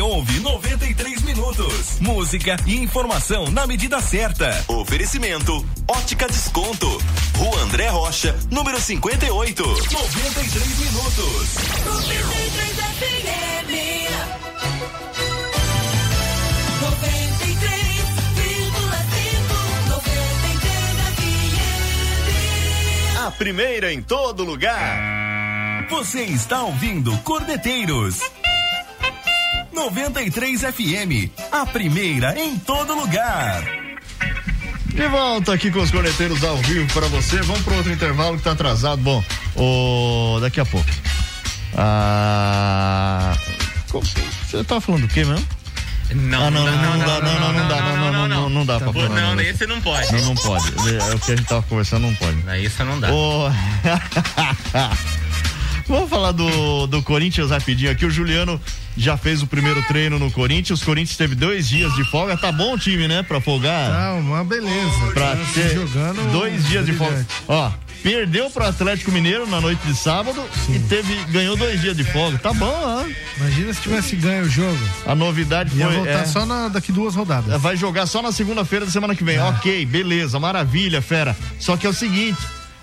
Speaker 2: ouve 93 minutos. Música e informação na medida certa. Oferecimento: Ótica Desconto. Rua André Rocha, número 58. 93 minutos. 93 FM.
Speaker 9: A primeira em todo lugar.
Speaker 2: Você está ouvindo Cordeteiros 93 FM, a primeira em todo lugar.
Speaker 4: De volta aqui com os corneteiros ao vivo para você. Vamos para outro intervalo que tá atrasado. Bom, o... daqui a pouco. Ah, você tava falando do quê mesmo?
Speaker 6: Não,
Speaker 4: ah, não,
Speaker 6: não,
Speaker 4: não,
Speaker 6: não,
Speaker 4: não, dá, não, não, não dá, não, não, não, não dá
Speaker 6: Tá
Speaker 4: pra falar.
Speaker 6: Não, esse não pode.
Speaker 4: Não, não pode. É o que a gente tava conversando, não pode.
Speaker 6: Isso não dá.
Speaker 4: Vamos falar do, do Corinthians rapidinho aqui. O Juliano já fez o primeiro treino no Corinthians. O Corinthians teve dois dias de folga. Tá bom o time, né? Pra folgar.
Speaker 5: Tá, uma beleza.
Speaker 4: Pra
Speaker 5: Tá
Speaker 4: ter
Speaker 5: jogando
Speaker 4: dois dias de folga. Ó, perdeu pro Atlético Mineiro na noite de sábado e teve, ganhou dois dias de folga. Tá bom, ó.
Speaker 5: Imagina se tivesse ganho o jogo.
Speaker 4: A novidade
Speaker 5: Ia
Speaker 4: foi.
Speaker 5: voltar
Speaker 4: é,
Speaker 5: só na, daqui duas rodadas.
Speaker 4: Vai jogar só na segunda-feira da semana que vem. Ok, beleza, maravilha, fera. Só que é o seguinte.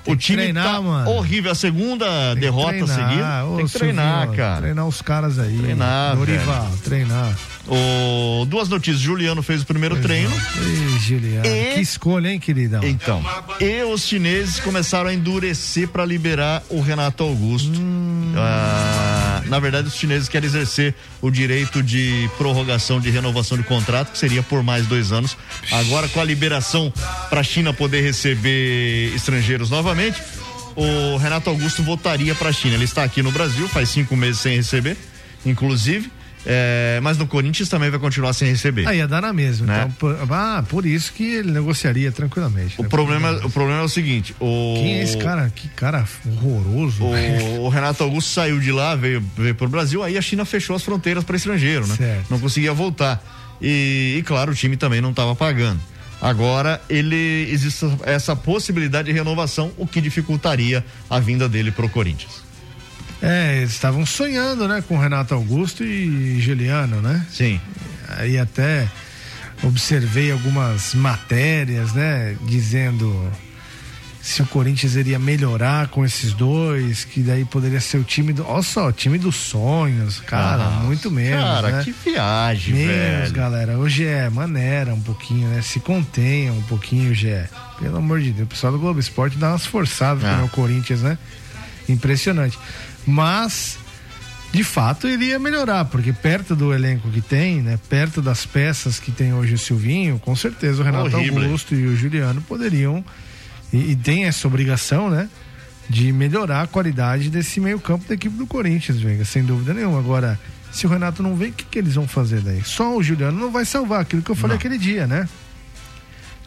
Speaker 4: O time
Speaker 5: treinar,
Speaker 4: tá
Speaker 5: mano.
Speaker 4: horrível. A segunda derrota
Speaker 5: Treinar,
Speaker 4: seguida. Tem que treinar,
Speaker 5: Silvio,
Speaker 4: cara.
Speaker 5: Treinar os caras aí.
Speaker 4: Treinar,
Speaker 5: Norival, treinar.
Speaker 4: O, duas notícias. Juliano fez o primeiro treino.
Speaker 5: Ei, Juliano.
Speaker 4: E-
Speaker 5: Que escolha, hein, queridão?
Speaker 4: Então, e os chineses começaram a endurecer para liberar o Renato Augusto.
Speaker 5: Hum.
Speaker 4: Ah, na verdade, os chineses querem exercer o direito de prorrogação de renovação de contrato, que seria por mais dois anos. Agora, com a liberação para a China poder receber estrangeiros novamente, o Renato Augusto voltaria para a China. Ele está aqui no Brasil, faz cinco meses sem receber, inclusive. É, mas no Corinthians também vai continuar sem receber.
Speaker 5: Aí ia dar na mesma.
Speaker 4: Né?
Speaker 5: Então, por, ah, por isso que ele negociaria tranquilamente.
Speaker 4: O
Speaker 5: né?
Speaker 4: problema, o problema é o seguinte: o,
Speaker 5: Quem é esse cara? Que cara horroroso.
Speaker 4: O, o Renato Augusto saiu de lá, veio, veio pro Brasil, aí a China fechou as fronteiras para estrangeiro, né?
Speaker 5: Certo.
Speaker 4: Não conseguia voltar. E, e, claro, o time também não estava pagando. Agora, ele existe essa possibilidade de renovação, o que dificultaria a vinda dele pro Corinthians.
Speaker 5: É, eles estavam sonhando, né, com Renato Augusto e Juliano, né?
Speaker 4: Sim.
Speaker 5: Aí até observei algumas matérias, né, dizendo se o Corinthians iria melhorar com esses dois, que daí poderia ser o time do. Olha só, o time dos sonhos, cara,
Speaker 4: Ah,
Speaker 5: muito menos.
Speaker 4: cara,
Speaker 5: né?
Speaker 4: que viagem,
Speaker 5: menos,
Speaker 4: velho.
Speaker 5: galera. Hoje é maneira um pouquinho, né? Se contenha um pouquinho, Gé. Pelo amor de Deus, o pessoal do Globo Esporte dá umas forçadas
Speaker 4: Ah.
Speaker 5: no Corinthians, né? Impressionante. Mas de fato iria melhorar, porque perto do elenco que tem, né, perto das peças que tem hoje o Silvinho, com certeza o Renato
Speaker 4: Horrível.
Speaker 5: Augusto e o Juliano poderiam e, e tem essa obrigação, né, de melhorar a qualidade desse meio-campo da equipe do Corinthians, Veiga, sem dúvida nenhuma. Agora, se o Renato não vem, o que, que eles vão fazer daí? Só o Juliano não vai salvar aquilo que eu falei não. aquele dia, né?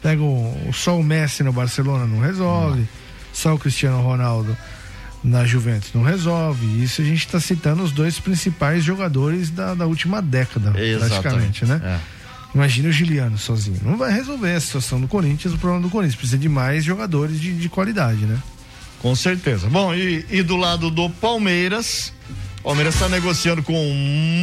Speaker 5: Pega o, só o Messi no Barcelona não resolve, não. só o Cristiano Ronaldo na Juventus não resolve. Isso a gente está citando os dois principais jogadores da, da última década, Exatamente. praticamente, né? É. Imagina o Juliano sozinho. Não vai resolver a situação do Corinthians, o problema do Corinthians. Precisa de mais jogadores de, de qualidade, né?
Speaker 4: Com certeza. Bom, e, e do lado do Palmeiras, Palmeiras está negociando com o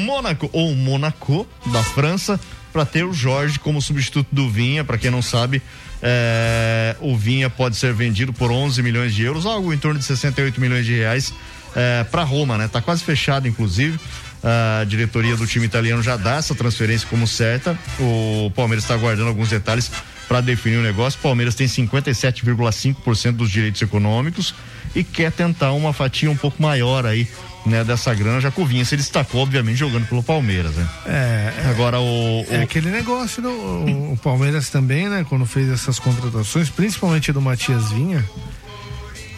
Speaker 4: Mônaco, ou Monaco, da França, para ter o Jorge como substituto do Vinha. Para quem não sabe, é, o Vinha pode ser vendido por 11 milhões de euros, algo em torno de 68 milhões de reais é, para Roma, né? Tá quase fechado, inclusive a diretoria do time italiano já dá essa transferência como certa. O Palmeiras está aguardando alguns detalhes para definir o negócio. O Palmeiras tem 57,5% dos direitos econômicos e quer tentar uma fatia um pouco maior aí. Né, dessa grana, Jacovinha se destacou, obviamente, jogando pelo Palmeiras, né?
Speaker 5: É.
Speaker 4: é Agora o.
Speaker 5: É aquele negócio do o, o Palmeiras também, né? Quando fez essas contratações, principalmente do Matias Vinha,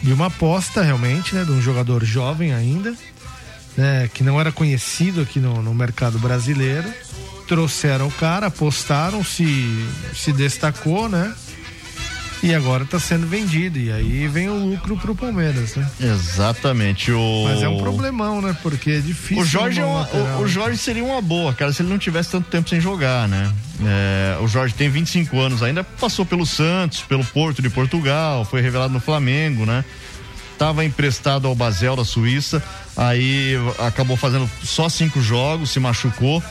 Speaker 5: de uma aposta realmente, né? De um jogador jovem ainda, né, que não era conhecido aqui no, no mercado brasileiro. Trouxeram o cara, apostaram, se, se destacou, né? E agora está sendo vendido. E aí vem o lucro pro Palmeiras, né?
Speaker 4: Exatamente. O...
Speaker 5: Mas é um problemão, né? Porque é difícil.
Speaker 4: O Jorge, é uma, o, o, Jorge seria uma boa, cara, se ele não tivesse tanto tempo sem jogar, né? É, o Jorge tem 25 anos ainda, passou pelo Santos, pelo Porto de Portugal, foi revelado no Flamengo, né? estava emprestado ao Basel da Suíça, aí acabou fazendo só cinco jogos, se machucou,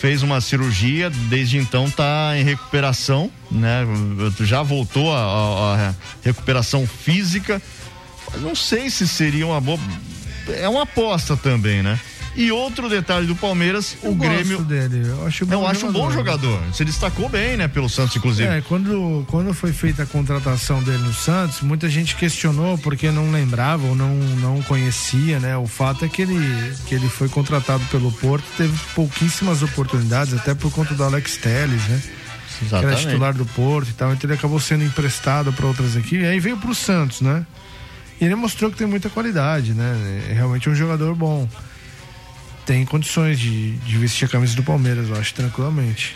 Speaker 4: fez uma cirurgia, desde então está em recuperação, né? Já voltou a recuperação física. Não sei se seria uma boa. É uma aposta também, né? E outro detalhe do Palmeiras,
Speaker 5: eu
Speaker 4: o Grêmio.
Speaker 5: dele. Eu acho, bom eu
Speaker 4: acho um bom jogador. Se destacou bem, né, pelo Santos, inclusive.
Speaker 5: É, quando, quando foi feita a contratação dele no Santos, muita gente questionou porque não lembrava ou não, não conhecia, né? O fato é que ele, que ele foi contratado pelo Porto, teve pouquíssimas oportunidades, até por conta do Alex Telles, né? Exatamente. Que era titular do Porto e tal. Então ele acabou sendo emprestado para outras equipes. E aí veio pro Santos, né? E ele mostrou que tem muita qualidade, né? É realmente um jogador bom tem condições de, de vestir a camisa do Palmeiras, eu acho, tranquilamente.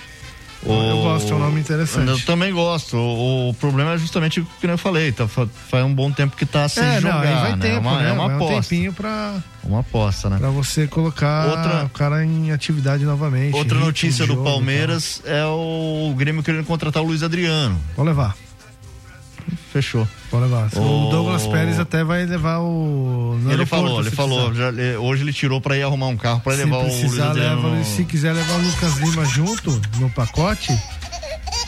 Speaker 5: O... Eu gosto, é um nome interessante.
Speaker 4: Eu também gosto. O, o problema é justamente o que eu falei, tá, faz um bom tempo que tá sem é, jogar, não, vai né? Tempo, é uma, né? é uma vai aposta.
Speaker 5: Um tempinho pra,
Speaker 4: uma aposta, né?
Speaker 5: Pra você colocar Outra... o cara em atividade novamente.
Speaker 4: Outra notícia do Palmeiras é o Grêmio querendo contratar o Luiz Adriano.
Speaker 5: Vou levar.
Speaker 4: Fechou.
Speaker 5: Pode levar. O... o Douglas Pérez até vai levar o.
Speaker 4: ele falou, ele falou. Já, hoje ele tirou para ir arrumar um carro para levar o Luiz
Speaker 5: leva, Se quiser levar o Lucas Lima junto no pacote,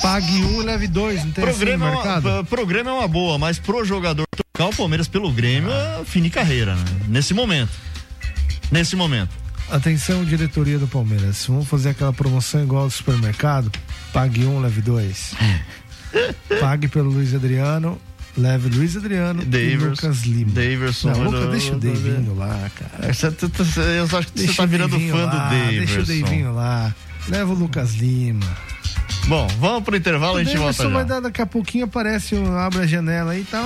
Speaker 5: pague um leve dois. Não tem programa, assim mercado? É
Speaker 4: uma, programa é uma boa, mas pro jogador tocar o Palmeiras pelo Grêmio ah. é fim de carreira, né? Nesse momento. Nesse momento.
Speaker 5: Atenção, diretoria do Palmeiras. Vamos fazer aquela promoção igual ao supermercado? Pague um, leve dois. Pague pelo Luiz Adriano. Leve Luiz Adriano
Speaker 4: Daverson,
Speaker 5: e Lucas Lima.
Speaker 4: Daverson.
Speaker 5: Não, Lucas, deixa o Davinho lá, cara.
Speaker 4: Você, eu acho que deixa você tá virando fã lá, do Daverson.
Speaker 5: Deixa o Davinho lá. Leva o Lucas Lima.
Speaker 4: Bom, vamos pro intervalo, e a gente volta já.
Speaker 5: vai dar daqui a pouquinho aparece, abre a janela aí e tal,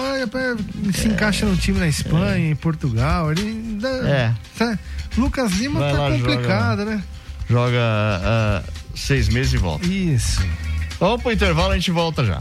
Speaker 5: se encaixa no time na Espanha, é. em Portugal, ele dá,
Speaker 4: é.
Speaker 5: Tá, Lucas Lima vai tá lá, complicado, joga, né?
Speaker 4: Joga uh, seis meses e volta.
Speaker 5: Isso.
Speaker 4: Vamos pro intervalo, a gente volta já.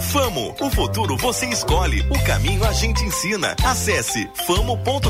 Speaker 2: Famo, o futuro você escolhe, o caminho a gente ensina. Acesse famo.com.br.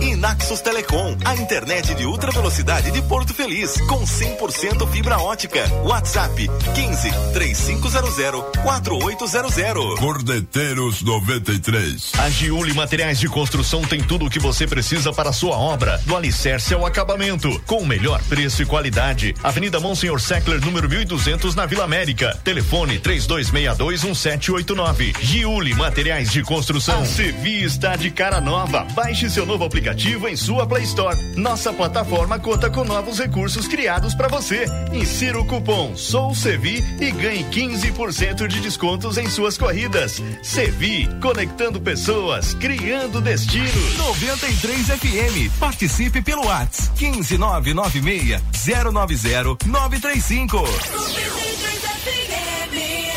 Speaker 2: E Naxos Telecom, a internet de ultra velocidade de Porto Feliz, com 100% fibra ótica. WhatsApp 15 3500 4800.
Speaker 3: Cordeteiros 93.
Speaker 9: A Giuli Materiais de Construção tem tudo o que você precisa para a sua obra, do alicerce ao acabamento, com o melhor preço e qualidade. Avenida Monsenhor Seckler, número 1200, na Vila América. Telefone 32621789. Giuli Materiais de Construção. A Sevi está de cara nova. Baixe seu novo aplicativo em sua Play Store. Nossa plataforma conta com novos recursos criados para você. Insira o cupom Sou Sevi e ganhe 15% de descontos em suas corridas. Sevi, conectando pessoas, criando destinos.
Speaker 2: 93 FM. Participe pelo WhatsApp 15996 090 935.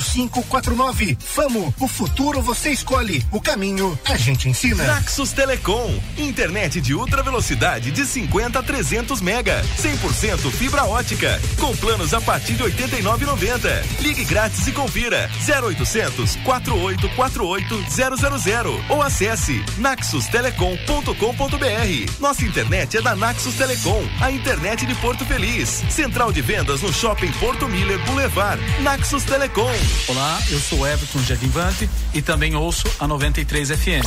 Speaker 1: 4549. Famo, o futuro você escolhe, o caminho a gente ensina.
Speaker 2: Naxos Telecom, internet de ultra velocidade de 50 a 300 mega, 100% fibra ótica, com planos a partir de 89,90. Ligue grátis e confira 0800 4848 000 ou acesse naxustelecom.com.br. Nossa internet é da Naxos Telecom, a internet de Porto Feliz. Central de vendas no Shopping Porto Miller Boulevard. Naxos Telecom.
Speaker 13: Olá, eu sou Everton Jardinvante e também ouço a 93 FM.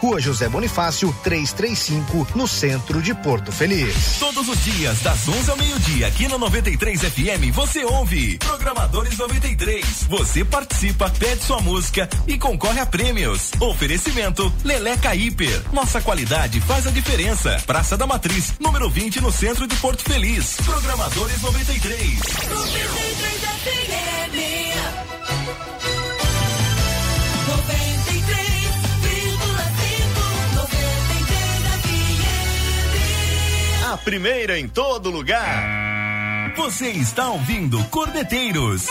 Speaker 10: Rua José Bonifácio, 335, no centro de Porto Feliz.
Speaker 2: Todos os dias, das 11 ao meio-dia, aqui na 93 FM, você ouve Programadores 93. Você participa, pede sua música e concorre a prêmios. Oferecimento Leleca Hiper. Nossa qualidade faz a diferença. Praça da Matriz, número 20, no centro de Porto Feliz. Programadores 93. 93 FM.
Speaker 9: A primeira em todo lugar.
Speaker 2: Você está ouvindo Cordeteiros.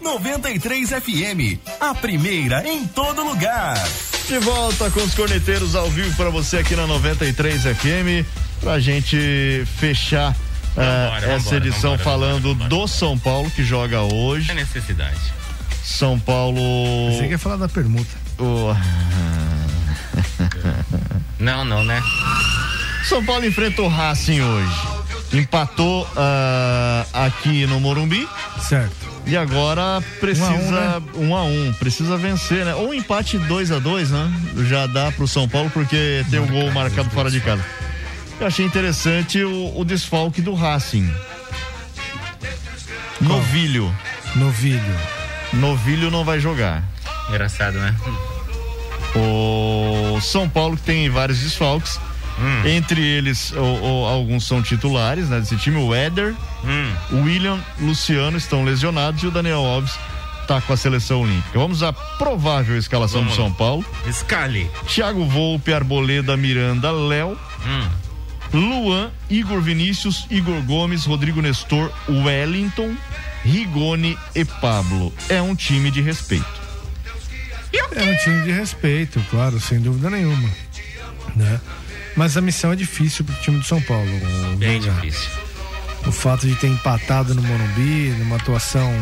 Speaker 2: 93 FM, a primeira em todo lugar.
Speaker 4: De volta com os corneteiros ao vivo para você aqui na 93 FM, pra gente fechar vambora, uh, essa vambora, edição vambora, falando do São Paulo que joga hoje.
Speaker 6: É necessidade.
Speaker 4: São Paulo.
Speaker 5: Você quer falar da permuta?
Speaker 4: Oh.
Speaker 6: não, não, né?
Speaker 4: São Paulo enfrentou o Racing hoje. Empatou uh, aqui no Morumbi.
Speaker 5: Certo.
Speaker 4: E agora precisa um a um, né? um, a um precisa vencer, né? Ou um empate 2 a 2 né? Já dá pro São Paulo porque tem o um gol marcado fora de casa. Eu achei interessante o, o desfalque do Racing. Novilho.
Speaker 5: Novilho.
Speaker 4: Novilho não vai jogar.
Speaker 6: Engraçado, né?
Speaker 4: O São Paulo que tem vários desfalques. Hum. Entre eles, alguns são titulares né, desse time. O Éder, hum. o William, Luciano estão lesionados e o Daniel Alves está com a seleção olímpica. Vamos à provável escalação Vamos. do São Paulo.
Speaker 6: Escale.
Speaker 4: Thiago Volpe, Arboleda, Miranda, Léo. Hum. Luan, Igor Vinícius, Igor Gomes, Rodrigo Nestor, Wellington, Rigoni e Pablo. É um time de respeito.
Speaker 5: É um time de respeito, claro, sem dúvida nenhuma. Né? Mas a missão é difícil pro time do São Paulo.
Speaker 6: Bem difícil.
Speaker 5: O fato de ter empatado no Morumbi, numa atuação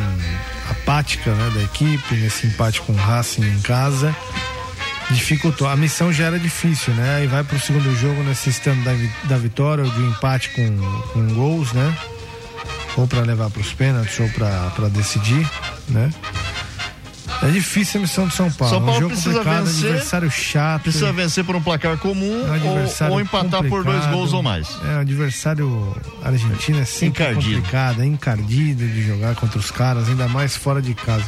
Speaker 5: apática né, da equipe, nesse empate com o Racing em casa, dificultou. A missão já era difícil, né? E vai pro segundo jogo necessitando da, da vitória ou de um empate com, com gols, né? Ou para levar para os pênaltis ou para decidir, né? É difícil a missão de São Paulo.
Speaker 4: São Paulo
Speaker 5: um jogo
Speaker 4: precisa
Speaker 5: complicado,
Speaker 4: vencer.
Speaker 5: adversário chato.
Speaker 4: Precisa vencer por um placar comum
Speaker 5: É um
Speaker 4: ou, ou empatar por dois gols ou mais.
Speaker 5: É, o adversário argentino é sempre
Speaker 4: Encardido.
Speaker 5: complicado, é encardido de jogar contra os caras, ainda mais fora de casa.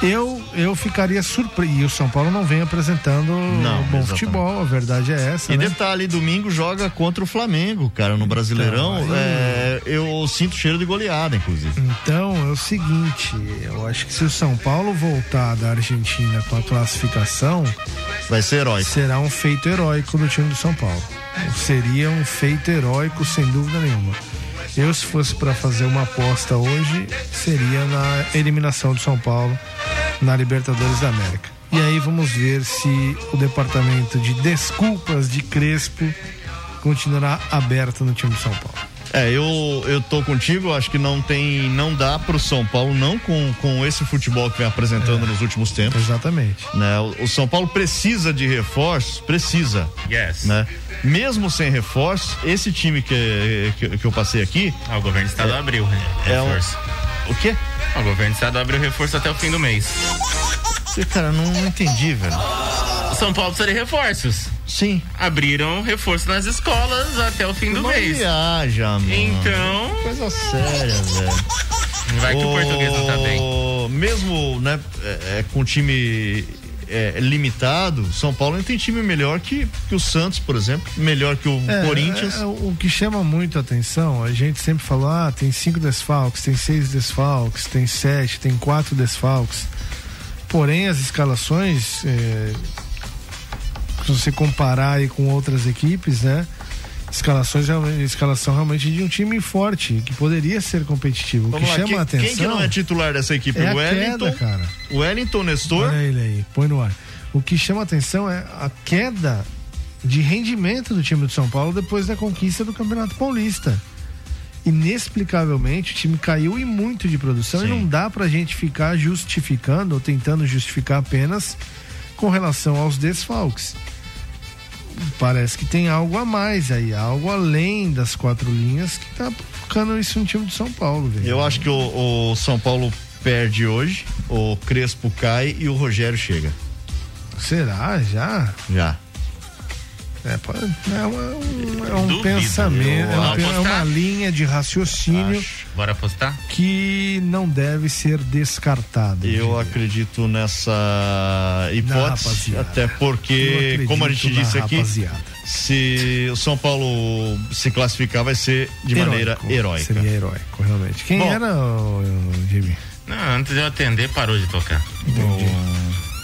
Speaker 5: Eu, eu ficaria surpreso. E o São Paulo não vem apresentando
Speaker 4: Não,
Speaker 5: bom
Speaker 4: exatamente.
Speaker 5: futebol, a verdade é essa.
Speaker 4: E
Speaker 5: né?
Speaker 4: detalhe, domingo joga contra o Flamengo, cara, no Brasileirão.
Speaker 5: Então,
Speaker 4: é, eu sinto cheiro de goleada, inclusive.
Speaker 5: Então é o seguinte, eu acho que se o São Paulo voltar da Argentina com a classificação,
Speaker 4: vai ser heróico.
Speaker 5: Será um feito heróico do time do São Paulo. Seria um feito heróico sem dúvida nenhuma. Eu se fosse para fazer uma aposta hoje, seria na eliminação do São Paulo na Libertadores da América. E aí vamos ver se o departamento de desculpas de Crespo continuará aberto no time do São Paulo.
Speaker 4: É, eu, eu tô contigo, acho que não tem, não dá pro São Paulo, não com, com esse futebol que vem apresentando nos últimos tempos.
Speaker 5: Exatamente.
Speaker 4: Né? O, o São Paulo precisa de reforços, precisa.
Speaker 6: Yes.
Speaker 4: Né? Mesmo sem reforços, esse time que, que, que eu passei aqui.
Speaker 6: Ah, o governo do estado
Speaker 4: É-
Speaker 6: abriu né?
Speaker 4: é um-
Speaker 6: reforço.
Speaker 4: O quê?
Speaker 6: O governo do estado abriu reforço até o fim do mês.
Speaker 4: Cara, não, não entendi, velho.
Speaker 6: São Paulo precisa de reforços.
Speaker 4: Sim.
Speaker 6: Abriram reforço nas escolas até o fim do
Speaker 4: Não
Speaker 6: mês.
Speaker 4: viaja, mano.
Speaker 6: Então.
Speaker 4: Coisa séria, velho.
Speaker 6: Vai que o português não tá bem.
Speaker 4: Mesmo, né, é, é, com time é, limitado, São Paulo ainda tem time melhor que, que o Santos, por exemplo, melhor que o
Speaker 5: É,
Speaker 4: Corinthians.
Speaker 5: é, o que chama muito a atenção, a gente sempre falou, ah, tem cinco desfalques, tem seis desfalques, tem sete, tem quatro desfalques. Porém, as escalações, é, se você comparar aí com outras equipes, né? Escalações escalação realmente de um time forte, que poderia ser competitivo. O
Speaker 4: Vamos
Speaker 5: que
Speaker 4: lá,
Speaker 5: chama
Speaker 4: quem,
Speaker 5: a atenção.
Speaker 4: quem que não é titular dessa equipe?
Speaker 5: é
Speaker 4: o Wellington,
Speaker 5: queda, cara.
Speaker 4: o Wellington Nestor.
Speaker 5: Olha ele aí, põe no ar. O que chama a atenção é a queda de rendimento do time do São Paulo depois da conquista do Campeonato Paulista. Inexplicavelmente, o time caiu e muito de produção e não dá pra gente ficar justificando ou tentando justificar apenas com relação aos desfalques. Parece que tem algo a mais aí, algo além das quatro linhas que tá provocando isso no time do São Paulo, velho.
Speaker 4: Eu acho que o, o São Paulo perde hoje, o Crespo cai e o Rogério chega.
Speaker 5: Será? Já?
Speaker 4: Já.
Speaker 5: É, é, uma- um, é um
Speaker 6: Duvido,
Speaker 5: pensamento, é, um
Speaker 6: vou
Speaker 5: pe- é uma linha de raciocínio
Speaker 6: Bora apostar?
Speaker 5: que não deve ser descartada.
Speaker 4: Eu acredito nessa hipótese, até porque, como a gente disse aqui,
Speaker 5: rapaziada.
Speaker 4: se o São Paulo se classificar, vai ser de
Speaker 5: Heróico.
Speaker 4: maneira heróica.
Speaker 5: Seria heróico, realmente. Quem
Speaker 4: Bom.
Speaker 5: era o, o Jimmy?
Speaker 6: Não, antes de eu atender, parou de tocar.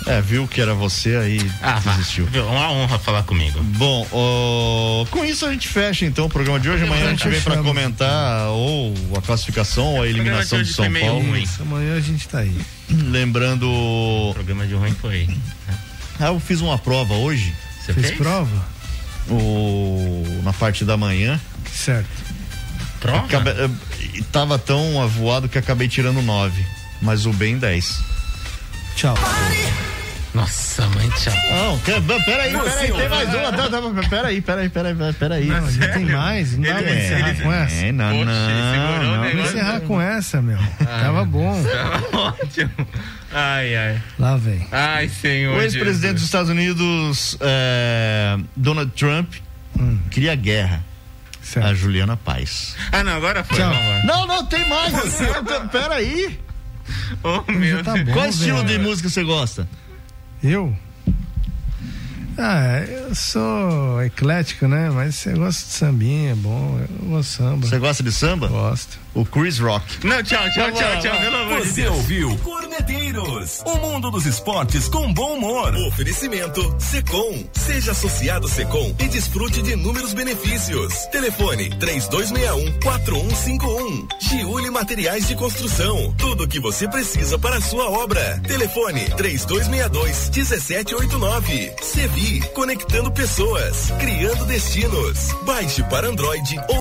Speaker 4: É, viu que era você aí
Speaker 6: Ah,
Speaker 4: desistiu.
Speaker 6: Viu? Uma honra falar comigo.
Speaker 4: Bom, ó, com isso a gente fecha então o programa de hoje. Amanhã a gente vem para comentar ou a classificação ou a eliminação
Speaker 6: de
Speaker 4: São Paulo.
Speaker 6: ruim.
Speaker 5: Isso, amanhã a gente tá aí.
Speaker 4: Lembrando.
Speaker 6: O programa de ruim foi.
Speaker 4: Ah, eu fiz uma prova hoje.
Speaker 6: Você
Speaker 5: Fez
Speaker 6: fez?
Speaker 5: prova?
Speaker 4: O, na parte da manhã.
Speaker 5: Certo.
Speaker 6: Prova?
Speaker 4: Acabe- eh, e tava tão avoado que acabei tirando 9. Mas o bem 10.
Speaker 5: Tchau.
Speaker 6: Nossa, mãe, tchau.
Speaker 4: Não, que, peraí, peraí, tem mais uma. Tá, tá, peraí, peraí, peraí, peraí.
Speaker 5: Não, ainda tem mais, não dá pra
Speaker 6: Ele-
Speaker 5: encerrar
Speaker 6: ele-
Speaker 5: com essa.
Speaker 4: É, não,
Speaker 6: Poxa,
Speaker 4: não, não.
Speaker 5: Vamos
Speaker 6: negócio.
Speaker 5: encerrar com essa, meu. Tava bom.
Speaker 6: Tava ótimo. Ai, ai.
Speaker 5: Lá vem.
Speaker 6: Ai, senhor.
Speaker 4: O ex-presidente dos. Estados Unidos, é, Donald Trump, cria guerra.
Speaker 5: Certo.
Speaker 4: A Juliana Paz.
Speaker 6: Ah, não, agora foi.
Speaker 5: Tchau.
Speaker 4: Não, não, tem mais. Peraí.
Speaker 6: Oh, meu
Speaker 5: tá
Speaker 6: Deus.
Speaker 5: bom,
Speaker 4: Qual estilo
Speaker 5: velho.
Speaker 4: de música você gosta?
Speaker 5: Eu? Ah, eu sou eclético, né? Mas eu gosto de sambinha, é bom. Eu gosto de samba.
Speaker 4: Você gosta de samba?
Speaker 5: Gosto.
Speaker 4: O Chris Rock.
Speaker 6: Não, tchau, tchau, tchau, tchau, pelo amor
Speaker 2: Você ouviu Corneteiros, o mundo dos esportes com bom humor. Oferecimento Secom. Seja associado Secom e desfrute de inúmeros benefícios. Telefone 3261-4151. Giuli Materiais de Construção. Tudo o que você precisa para a sua obra. Telefone 3262-1789. Sevi, conectando pessoas, criando destinos. Baixe para Android ou